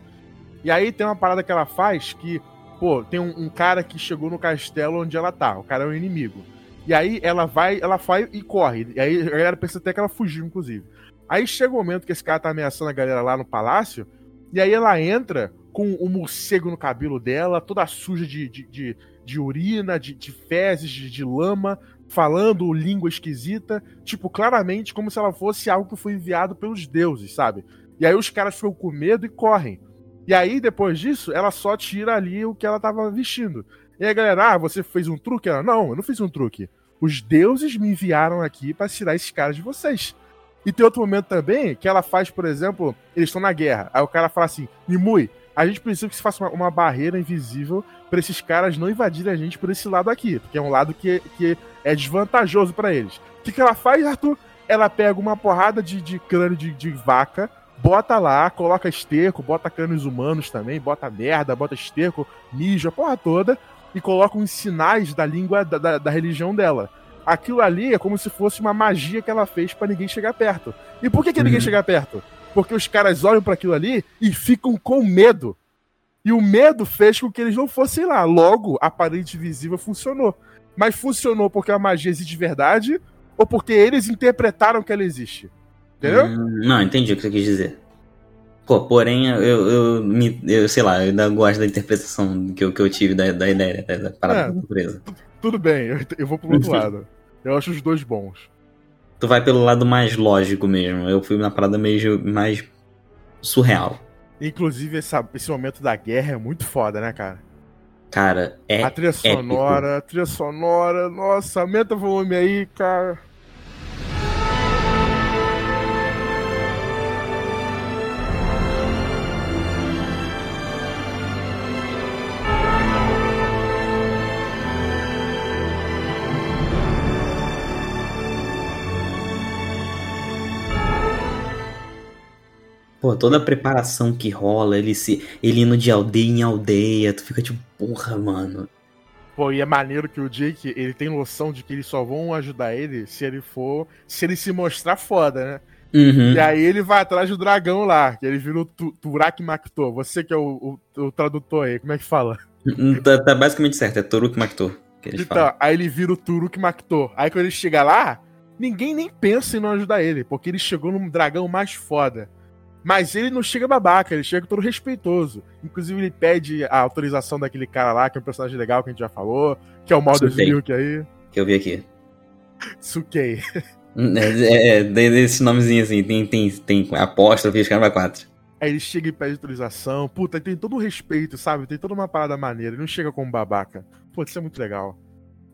E aí tem uma parada que ela faz que, pô, tem um, um, cara que chegou no castelo onde ela tá, o cara é um inimigo. E aí ela vai, ela vai e corre. E aí a galera pensa até que ela fugiu, inclusive. Aí chega o momento que esse cara tá ameaçando a galera lá no palácio, e aí ela entra com o um morcego no cabelo dela, toda suja de, de, de, de urina, de, de fezes, de, de, lama, falando língua esquisita, tipo, claramente como se ela fosse algo que foi enviado pelos deuses, sabe? E aí os caras ficam com medo e correm. E aí, depois disso, ela só tira ali o que ela tava vestindo. E aí galera, ah, você fez um truque? Ela, não, eu não fiz um truque. Os deuses me enviaram aqui para tirar esses caras de vocês. E tem outro momento também que ela faz, por exemplo, eles estão na guerra. Aí o cara fala assim: Nimui, a gente precisa que se faça uma, uma barreira invisível para esses caras não invadirem a gente por esse lado aqui, porque é um lado que, que é desvantajoso para eles. O que, que ela faz, Arthur? Ela pega uma porrada de, de crânio de, de vaca, bota lá, coloca esterco, bota crânios humanos também, bota merda, bota esterco, mijo, a porra toda, e coloca uns sinais da língua da, da, da religião dela. Aquilo ali é como se fosse uma magia que ela fez para ninguém chegar perto. E por que, que uhum. ninguém chega perto? Porque os caras olham para aquilo ali e ficam com medo. E o medo fez com que eles não fossem lá. Logo, a parede visível funcionou. Mas funcionou porque a magia existe de verdade ou porque eles interpretaram que ela existe? Entendeu? Hum, não, entendi o que você quis dizer. Pô, porém, eu, eu, me, eu sei lá, eu ainda gosto da interpretação que eu, que eu tive da, da ideia, da, da parada é, da natureza. Tudo bem, eu, eu vou pro outro lado. Eu acho os dois bons tu vai pelo lado mais lógico mesmo. Eu fui na parada meio mais surreal. Inclusive, essa, esse momento da guerra é muito foda, né, cara? Cara, é. A trilha sonora, épico. a trilha sonora, nossa, aumenta o volume aí, cara. Pô, toda a preparação que rola, ele se ele indo de aldeia em aldeia, tu fica tipo, porra, mano. Pô, e é maneiro que o Jake, ele tem noção de que eles só vão ajudar ele se ele for, se ele se mostrar foda, né? Uhum. E aí ele vai atrás do dragão lá, que ele vira o Turak Makto. Você que é o, o, o, tradutor aí, como é que fala? Tá, tá basicamente certo, é Toruk Maktor. Então, falam. aí ele vira o Turuk Maktor. Aí quando ele chega lá, ninguém nem pensa em não ajudar ele, porque ele chegou num dragão mais foda. Mas ele não chega babaca, ele chega todo respeitoso. Inclusive, ele pede a autorização daquele cara lá, que é um personagem legal que a gente já falou, que é o Sukei. Milk aí. Que eu vi aqui. Sukei. É, é, é desse nomezinho assim, tem, tem, tem apóstrofe e caramba 4. Aí ele chega e pede autorização. Puta, tem todo um respeito, sabe? Tem toda uma parada maneira. Ele não chega como babaca. Pô, isso é muito legal.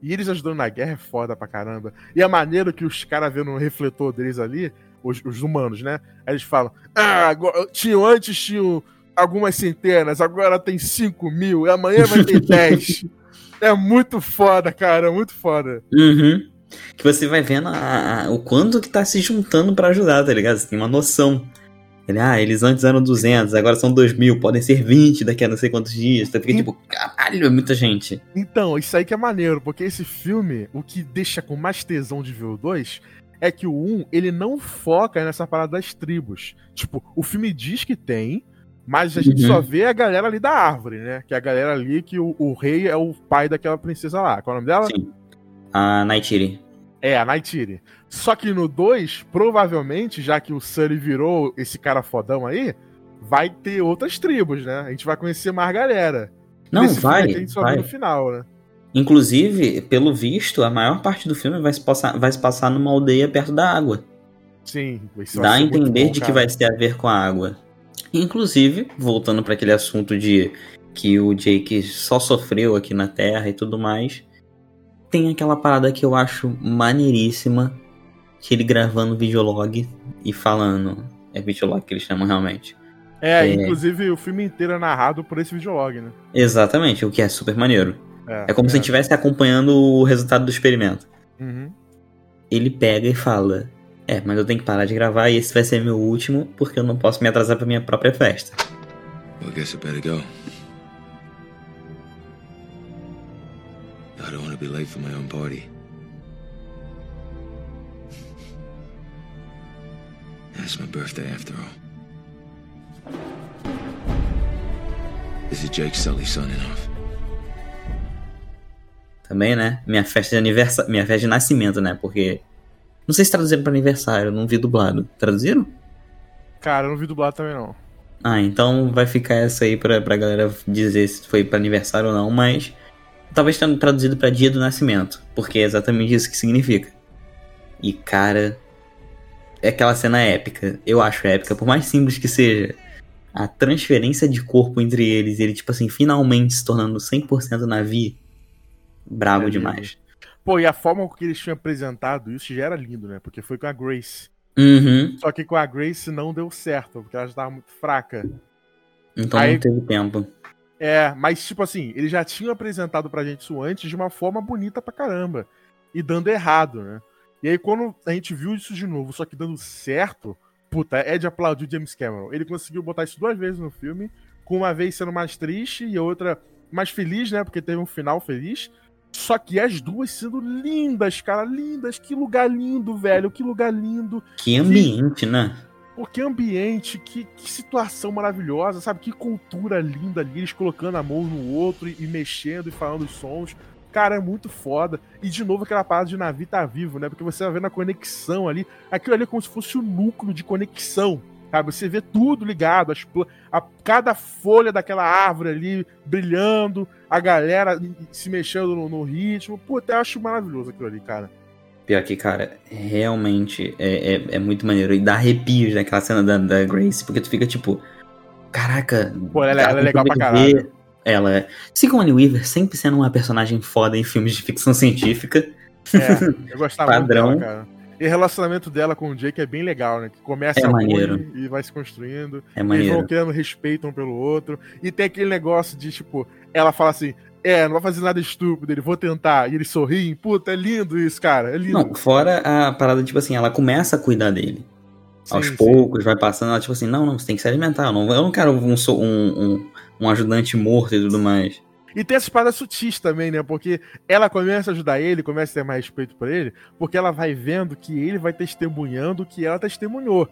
E eles ajudando na guerra é foda pra caramba. E é maneiro que os caras vendo no refletor deles ali, os, os humanos, né? Aí eles falam: Ah, agora, tinham, antes tinham algumas centenas, agora tem 5 mil, e amanhã vai ter 10. É muito foda, cara, muito foda. Uhum. Que você vai vendo a- a- o quanto que tá se juntando pra ajudar, tá ligado? Você tem uma noção. Ele, ah, eles antes eram 200, agora são 2 mil, podem ser 20 daqui a não sei quantos dias. Você fica tipo, caralho, é muita gente. Então, isso aí que é maneiro, porque esse filme, o que deixa com mais tesão de ver o 2 é que o 1, ele não foca nessa parada das tribos. Tipo, o filme diz que tem, mas a gente Uhum. só vê a galera ali da árvore, né? Que é a galera ali que o, o rei é o pai daquela princesa lá. Qual é o nome dela? Sim. A Nightiri. É, a Nightiri. Só que no 2, provavelmente, já que o Sully virou esse cara fodão aí, vai ter outras tribos, né? A gente vai conhecer mais galera. Não, Nesse filme vai, aqui a gente só vê vai. no final, né? Inclusive, pelo visto, a maior parte do filme vai se passar, vai se passar numa aldeia perto da água. Sim, isso Dá a entender bom, de que vai ter a ver com a água. Inclusive, voltando para aquele assunto de que o Jake só sofreu aqui na Terra e tudo mais, tem aquela parada que eu acho maneiríssima, que ele gravando videolog e falando, é videolog que eles chamam realmente. É, É. inclusive o filme inteiro é narrado por esse videolog, né? Exatamente, o que é super maneiro. É como se a é. gente estivesse acompanhando o resultado do experimento. Uhum. Ele pega e fala: É, mas eu tenho que parar de gravar e esse vai ser meu último, porque eu não posso me atrasar pra minha própria festa. Well, I guess I better go. I don't want to be late for my own party. It's my birthday after all. This is Jake Sully signing off. Também, né? Minha festa de aniversário. Minha festa de nascimento, né? Porque. Não sei se traduziram pra aniversário, não vi dublado. Traduziram? Cara, eu não vi dublado também, não. Ah, então vai ficar essa aí pra, pra galera dizer se foi pra aniversário ou não, mas. Talvez tenha traduzido pra dia do nascimento, porque é exatamente isso que significa. E cara. É aquela cena épica. Eu acho épica, por mais simples que seja. A transferência de corpo entre eles, ele, tipo assim, finalmente se tornando 100% Navi. Brabo É demais. Pô, e a forma com que eles tinham apresentado isso já era lindo, né? Porque foi com a Grace. Uhum. Só que com a Grace não deu certo, porque ela já tava muito fraca. Então Aí- não teve tempo. É, mas tipo assim, eles já tinham apresentado pra gente isso antes de uma forma bonita pra caramba. E dando errado, né? E aí quando a gente viu isso de novo, só que dando certo, puta, é de aplaudir o James Cameron. Ele conseguiu botar isso duas vezes no filme, com uma vez sendo mais triste e a outra mais feliz, né? Porque teve um final feliz. Só que as duas sendo lindas, cara, lindas. Que lugar lindo, velho. Que lugar lindo. Que ambiente, né? Pô, que ambiente, que, que situação maravilhosa, sabe? Que cultura linda ali, eles colocando a mão no outro e, e mexendo e falando os sons. Cara, é muito foda. E de novo aquela parada de navio tá vivo, né? Porque você vai vendo a conexão ali. Aquilo ali é como se fosse o núcleo de conexão. Sabe? Você vê tudo ligado, as a, cada folha daquela árvore ali brilhando, a galera se mexendo no, no ritmo. Puta, eu acho maravilhoso aquilo ali, cara. Pior que, cara, realmente é, é, é muito maneiro. E dá arrepios naquela cena da, da Grace, porque tu fica tipo. Caraca. Pô, ela, dá ela é legal pra de ver caralho. Ela é. Sigourney Weaver sempre sendo uma personagem foda em filmes de ficção científica. É, eu gostava Padrão. muito dela, cara. E o relacionamento dela com o Jake é bem legal, né? Que começa É maneiro. e vai se construindo. É Eles vão maneiro. criando respeito um pelo outro. E tem aquele negócio de, tipo, ela fala assim: É, não vai fazer nada estúpido, ele vou tentar. E eles sorriem. Puta, é lindo isso, cara. É lindo. Não, fora a parada, tipo assim, ela começa a cuidar dele. Sim, Aos sim. poucos, vai passando, ela, tipo assim, não, não, você tem que se alimentar. Eu não, eu não quero um, um, um, um ajudante morto e tudo mais. E tem essas paradas sutis também, né? Porque ela começa a ajudar ele, começa a ter mais respeito por ele, porque ela vai vendo que ele vai testemunhando o que ela testemunhou.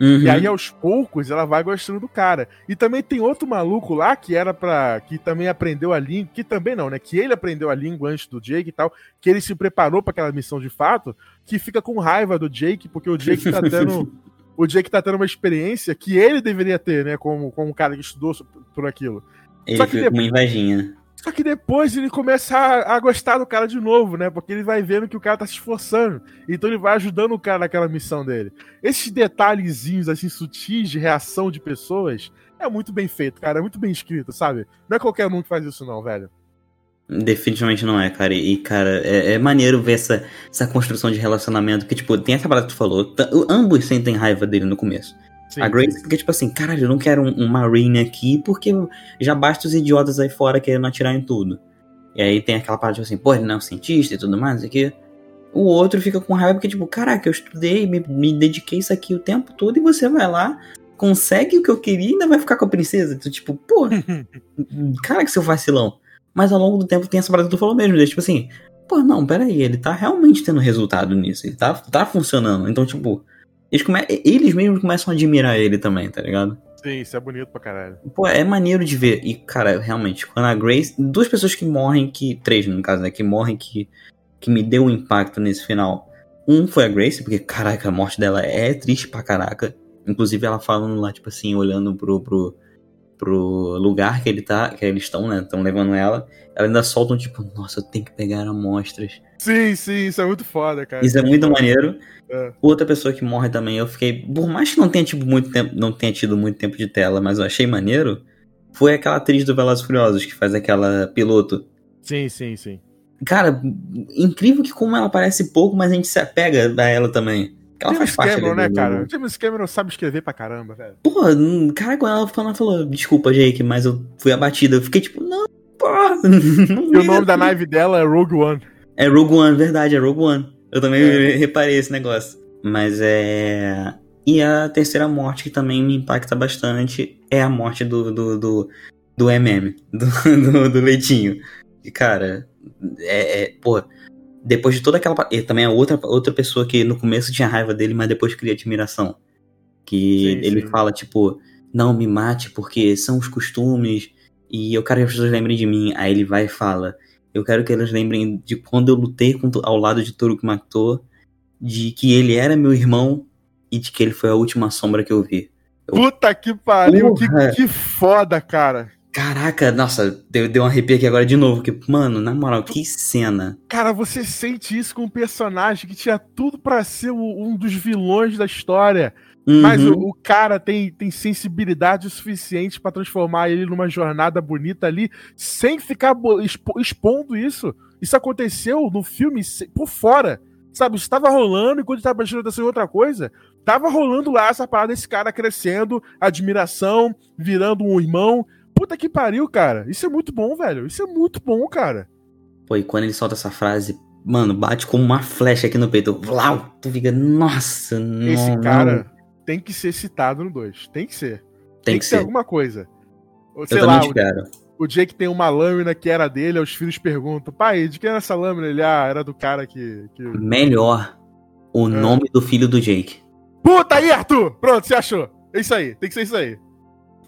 Uhum. E aí, aos poucos, ela vai gostando do cara. E também tem outro maluco lá que era pra. que também aprendeu a língua. Que também não, né? Que ele aprendeu a língua antes do Jake e tal. Que ele se preparou pra aquela missão de fato. Que fica com raiva do Jake, porque o Jake tá tendo. o Jake tá tendo uma experiência que ele deveria ter, né? Como, como um cara que estudou por aquilo. Ele Só que fica com uma invejinha. Só que depois ele começa a, a gostar do cara de novo, né? Porque ele vai vendo que o cara tá se esforçando. Então ele vai ajudando o cara naquela missão dele. Esses detalhezinhos, assim, sutis de reação de pessoas, é muito bem feito, cara. É muito bem escrito, sabe? Não é qualquer um que faz isso, não, velho. Definitivamente não é, cara. E, cara, é, é maneiro ver essa, essa construção de relacionamento. Que, tipo, tem essa parada que tu falou. Ambos sentem raiva dele no começo. Sim, a Grace fica tipo assim, caralho, eu não quero um, um Marine aqui porque já basta os idiotas aí fora querendo atirar em tudo. E aí tem aquela parte tipo assim, pô, ele não é um cientista e tudo mais, aqui. O outro fica com raiva porque, tipo, caraca, eu estudei, me, me dediquei isso aqui o tempo todo e você vai lá, consegue o que eu queria e ainda vai ficar com a princesa. Então, tipo, pô, cara, que seu vacilão. Mas ao longo do tempo tem essa parada que tu falou mesmo, tipo assim, pô, não, peraí, ele tá realmente tendo resultado nisso, ele tá, tá funcionando. Então, tipo, eles, come... eles mesmos começam a admirar ele também, tá ligado? Sim, isso é bonito pra caralho. Pô, é maneiro de ver. E, cara, realmente, quando a Grace. Duas pessoas que morrem, que. Três, no caso, né? Que morrem, que, que me deu um impacto nesse final. Um foi a Grace, porque, caraca, a morte dela é triste pra caraca. Inclusive, ela falando lá, tipo assim, olhando pro, pro, pro lugar que ele tá, que eles estão, né? Estão levando ela. Ela ainda solta um tipo, nossa, eu tenho que pegar amostras. Sim, sim, isso é muito foda, cara. Isso é muito maneiro. É. Outra pessoa que morre também, eu fiquei. Por mais que não tenha tido muito tempo, não tenha tido muito tempo de tela, mas eu achei maneiro. Foi aquela atriz do Velozes Furiosos que faz aquela piloto. Sim, sim, sim. Cara, incrível que como ela parece pouco, mas a gente se apega a ela também. Que Ela James faz parte Cameron, né, do- cara? O James Cameron sabe escrever pra caramba, velho. Porra, hum, cara, quando ela falou, falou, desculpa, Jake, mas eu fui abatida. Eu fiquei tipo, não, porra. Não E o nome da nave dela é Rogue One. É Rogue One, verdade, é Rogue One. Eu também É. reparei esse negócio. Mas é. E a terceira morte que também me impacta bastante é a morte do, do, do, do MM, do, do, do Leitinho. E, cara, é, é. Pô, depois de toda aquela. E também é outra, outra pessoa que no começo tinha raiva dele, mas depois cria admiração. Que Sim, ele sim. fala, tipo, não me mate porque são os costumes e eu quero que as pessoas lembrem de mim. Aí ele vai e fala. Eu quero que elas lembrem de quando eu lutei com- ao lado de Toru Matou, de que ele era meu irmão e de que ele foi a última sombra que eu vi. Puta que pariu, que, que foda, cara. Caraca, nossa, deu, deu um arrepio aqui agora de novo, que, mano, na moral, que cena. Cara, você sente isso com um personagem que tinha tudo pra ser o- um dos vilões da história. Mas o, Uhum. o cara tem, tem sensibilidade o suficiente pra transformar ele numa jornada bonita ali, sem ficar expo- expondo isso. Isso aconteceu no filme por fora. Sabe, isso tava rolando enquanto tava prestando atenção em outra coisa. Tava rolando lá essa parada desse cara crescendo, admiração, virando um irmão. Puta que pariu, cara. Isso é muito bom, velho. Isso é muito bom, cara. Pô, e quando ele solta essa frase, mano, bate como uma flecha aqui no peito. Vlau, tu fica, nossa, Esse não, cara não. tem que ser citado no 2. Tem que ser. tem que ser ser. alguma coisa. Eu Sei também lá, o, o Jake tem uma lâmina que era dele, aí os filhos perguntam: pai, de quem era essa lâmina? Ele, ah, era do cara que. que... Melhor, o É. nome do filho do Jake. Puta aí, Arthur! Pronto, você achou. É isso aí, tem que ser isso aí.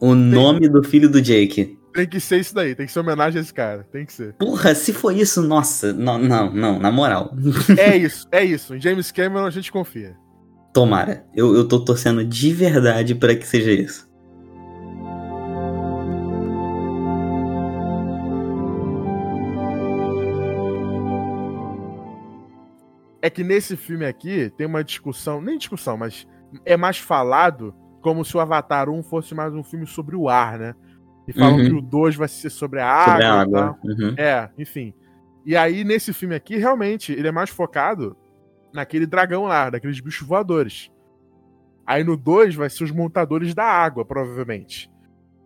O nome do filho do Jake. Tem que ser isso daí, tem que ser homenagem a esse cara. Tem que ser. Porra, se for isso, nossa, não, não, não, na moral. É isso, é isso. Em James Cameron a gente confia. Tomara. Eu, eu tô torcendo de verdade pra que seja isso. É que nesse filme aqui tem uma discussão, nem discussão, mas é mais falado como se o Avatar 1 fosse mais um filme sobre o ar, né? E falam Uhum. que o 2 vai ser sobre a água. Sobre a e água. tal. Uhum. É, enfim. E aí, nesse filme aqui, realmente, ele é mais focado naquele dragão lá, daqueles bichos voadores. Aí no 2 vai ser os montadores da água, provavelmente.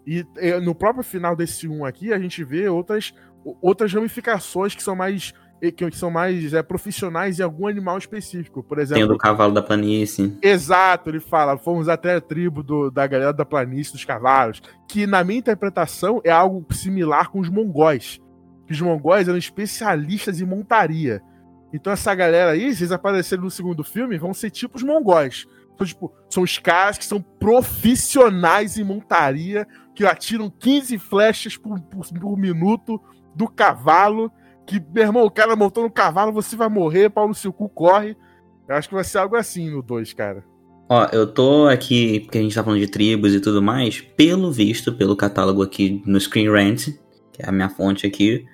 E eh, no próprio final desse 1 aqui, a gente vê outras, outras ramificações que são mais que são mais é, profissionais em algum animal específico. Por Tem o exemplo, do cavalo da planície. Exato, ele fala, fomos até a tribo do- da galera da planície dos cavalos, que na minha interpretação é algo similar com os mongóis. Os mongóis eram especialistas em montaria. Então essa galera aí, se eles aparecerem no segundo filme, vão ser tipo os mongóis. Então, tipo, são os caras que são profissionais em montaria, que atiram 15 flechas por, por, por minuto do cavalo. Que, meu irmão, o cara montou no cavalo, você vai morrer, pau no seu cu, corre. Eu acho que vai ser algo assim no 2, cara. Ó, eu tô aqui, porque a gente tá falando de tribos e tudo mais, pelo visto, pelo catálogo aqui no Screen Rant, que é a minha fonte aqui,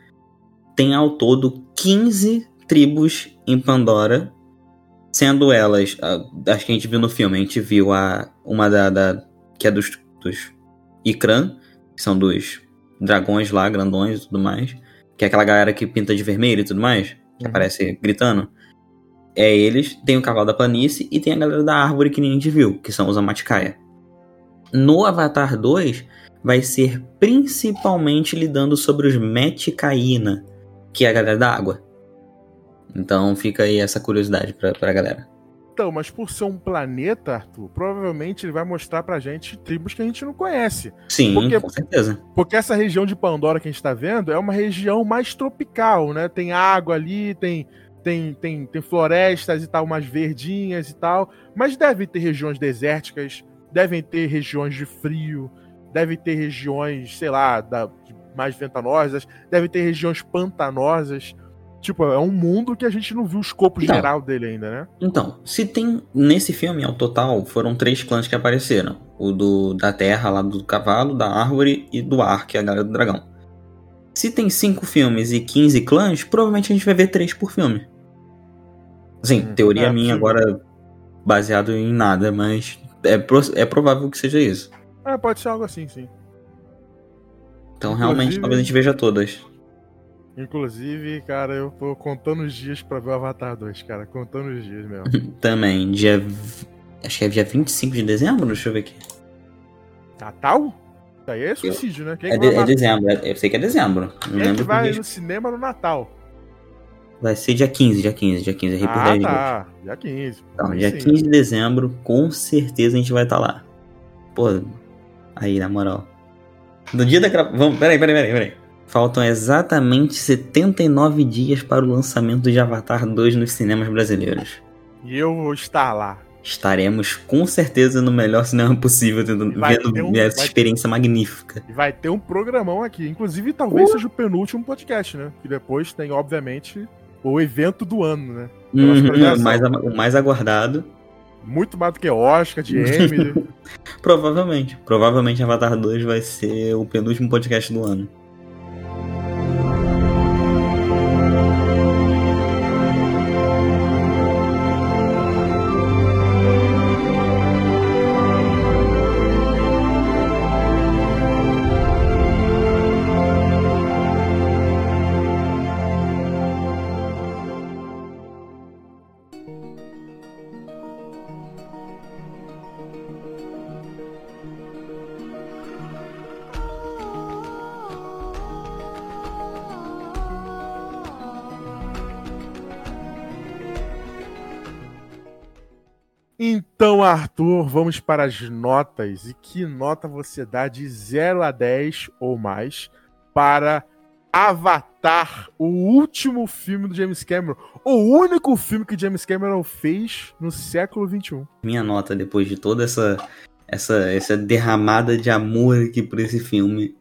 tem ao todo 15 tribos em Pandora, sendo elas, acho que a gente viu no filme, a gente viu a uma da, da que é dos, dos Ikran, que são dos dragões lá, grandões e tudo mais, que é aquela galera que pinta de vermelho e tudo mais, que Uhum. aparece gritando. É eles, tem o cavalo da planície e tem a galera da árvore que nem a gente viu, que são os Amaticaya. No Avatar 2, vai ser principalmente lidando sobre os Meticaína, que é a galera da água. Então fica aí essa curiosidade pra, pra galera. Então, mas por ser um planeta, Arthur, provavelmente ele vai mostrar pra gente tribos que a gente não conhece. Sim, Porque- com certeza. Porque essa região de Pandora que a gente tá vendo é uma região mais tropical, né? Tem água ali, tem, tem, tem, tem florestas e tal, umas verdinhas e tal. Mas deve ter regiões desérticas, devem ter regiões de frio, devem ter regiões, sei lá, da, mais ventanosas, devem ter regiões pantanosas. Tipo, é um mundo que a gente não viu o escopo Então. geral dele ainda, né? Então, se tem. Nesse filme, ao total, foram três clãs que apareceram: o do da terra, lá do cavalo, da árvore e do ar, que é a galera do dragão. Se tem cinco filmes e 15 clãs, provavelmente a gente vai ver três por filme. Sim, Hum, teoria é, minha agora, baseado em nada, mas é, pro- é provável que seja isso. É, pode ser algo assim, sim. Então, realmente, Inclusive- talvez a gente veja todas. Inclusive, cara, eu tô contando os dias pra ver o Avatar 2, cara. Contando os dias mesmo. Também, dia. Acho que é dia 25 de dezembro? Deixa eu ver aqui. Natal? Isso aí é suicídio, né? Quem É, que de- é dezembro, é- eu sei que é dezembro. Quem que lembro vai porque- no cinema no Natal? Vai ser dia 15, dia 15, dia 15, é Ah, 10 dias. tá. Dia 15. Então, dia sim. 15 de dezembro, com certeza a gente vai estar lá. Pô, aí, na moral. No dia da gravação. Vamos, peraí, peraí, peraí, peraí. Faltam exatamente 79 dias para o lançamento de Avatar 2 nos cinemas brasileiros. E eu vou estar lá. Estaremos com certeza no melhor cinema possível, Vai vendo ter um- essa experiência magnífica. E vai ter um programão aqui. Inclusive, talvez seja o penúltimo podcast, né? Que depois tem, obviamente, o evento do ano, né? Uhum, mais, o mais aguardado. Muito mais do que Oscar, de Emmy. Provavelmente. Provavelmente Avatar 2 vai ser o penúltimo podcast do ano. Arthur, vamos para as notas. E que nota você dá de 0 a 10 ou mais para Avatar, o último filme do James Cameron? O único filme que James Cameron fez no século XXI. Minha nota, depois de toda essa, essa, essa derramada de amor aqui por esse filme,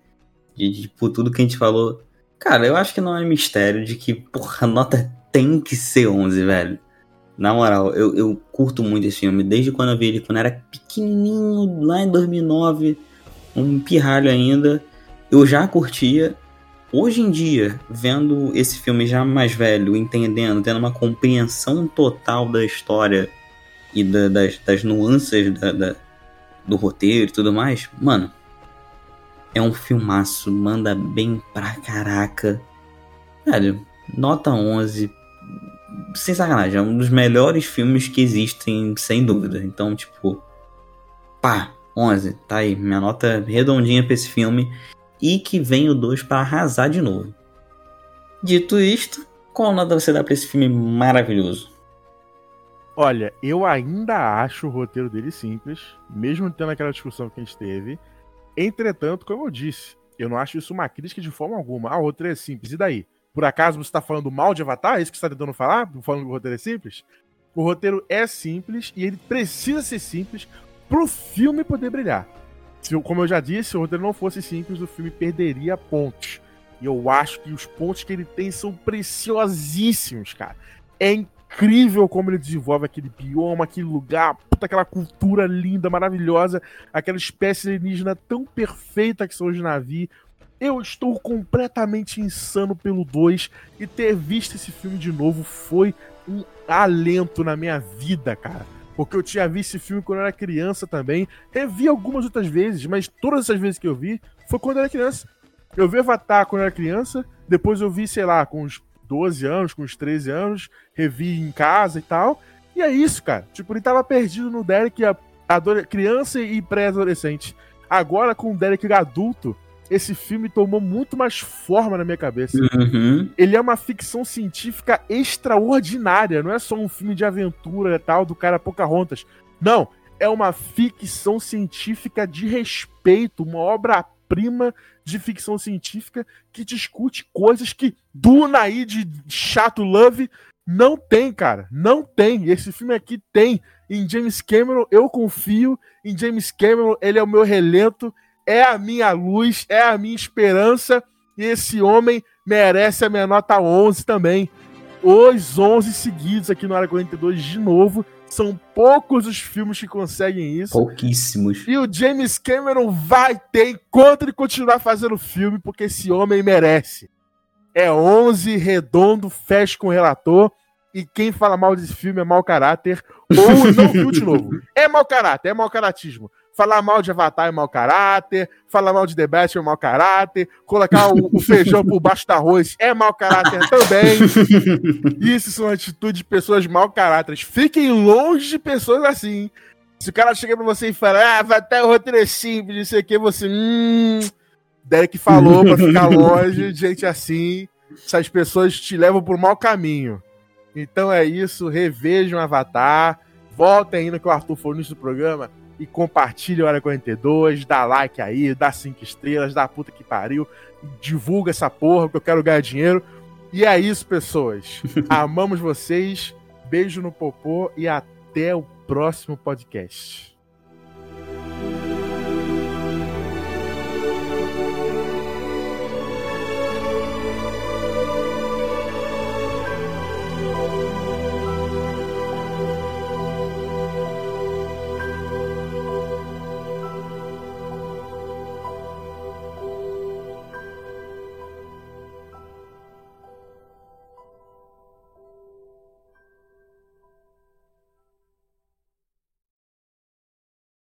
de, de por tudo que a gente falou. Cara, eu acho que não é mistério de que, porra, a nota tem que ser 11, velho. Na moral, eu, eu curto muito esse filme. Desde quando eu vi ele, quando era pequenininho, lá em 2009, um pirralho ainda, eu já curtia. Hoje em dia, vendo esse filme já mais velho, entendendo, tendo uma compreensão total da história e da- das, das nuances da- da- do roteiro e tudo mais, mano, é um filmaço, manda bem pra caraca. Velho, nota 11, sem sacanagem, é um dos melhores filmes que existem, sem dúvida. Então, tipo, pá, 11, tá aí, minha nota redondinha pra esse filme. E que vem o 2 pra arrasar de novo. Dito isto, qual nota você dá pra esse filme maravilhoso? Olha, eu ainda acho o roteiro dele simples, mesmo tendo aquela discussão que a gente teve. Entretanto, como eu disse, eu não acho isso uma crítica de forma alguma. Ah, o roteiro é simples, e daí? Por acaso você está falando mal de Avatar? É isso que você está tentando falar? Falando que o roteiro é simples? O roteiro é simples e ele precisa ser simples pro filme poder brilhar. Se, como eu já disse, se o roteiro não fosse simples, o filme perderia pontos. E eu acho que os pontos que ele tem são preciosíssimos, cara. É incrível como ele desenvolve aquele bioma, aquele lugar, puta, aquela cultura linda, maravilhosa, aquela espécie alienígena tão perfeita que são os navios. Eu estou completamente insano pelo 2 e ter visto esse filme de novo foi um alento na minha vida, cara. Porque eu tinha visto esse filme quando eu era criança também. Revi algumas outras vezes, mas todas essas vezes que eu vi foi quando eu era criança. Eu vi Avatar quando eu era criança, depois eu vi, sei lá, com uns 12 anos, com uns 13 anos, revi em casa e tal. E é isso, cara. Tipo, ele tava perdido no Derek, criança e pré-adolescente. Agora, com o Derek adulto, esse filme tomou muito mais forma na minha cabeça. Uhum. Ele é uma ficção científica extraordinária, não é só um filme de aventura e tal do cara Pocahontas. Não, é uma ficção científica de respeito, uma obra-prima de ficção científica que discute coisas que Duna aí de chato love não tem, cara. Não tem. Esse filme aqui tem. Em James Cameron eu confio. Em James Cameron ele é o meu relento é a minha luz, é a minha esperança, e esse homem merece a minha nota 11 também. Os 11 seguidos aqui no Área 42 de novo. São poucos os filmes que conseguem isso. Pouquíssimos. E o James Cameron vai ter enquanto ele continuar fazendo filme, porque esse homem merece. É 11 redondo, fecha com o relator. E quem fala mal desse filme é mau caráter. Ou não viu de novo. É mau caráter, é mau caratismo. Falar mal de Avatar é mau caráter, falar mal de The Best é mau caráter, colocar o, o feijão por baixo do arroz é mau caráter também. Isso são atitudes de pessoas mau caráter. Fiquem longe de pessoas assim. Se o cara chega pra você e fala, ah, vai até o roteiro é simples, não sei o que, você, hum. Derek falou pra ficar longe de gente assim. Essas pessoas te levam por mau caminho. Então é isso, revejam Avatar. Voltem ainda que o Arthur foi no início do programa e compartilha o Área 42, dá like aí, dá cinco estrelas, dá puta que pariu, divulga essa porra porque eu quero ganhar dinheiro. E é isso, pessoas. Amamos vocês. Beijo no popô e até o próximo podcast.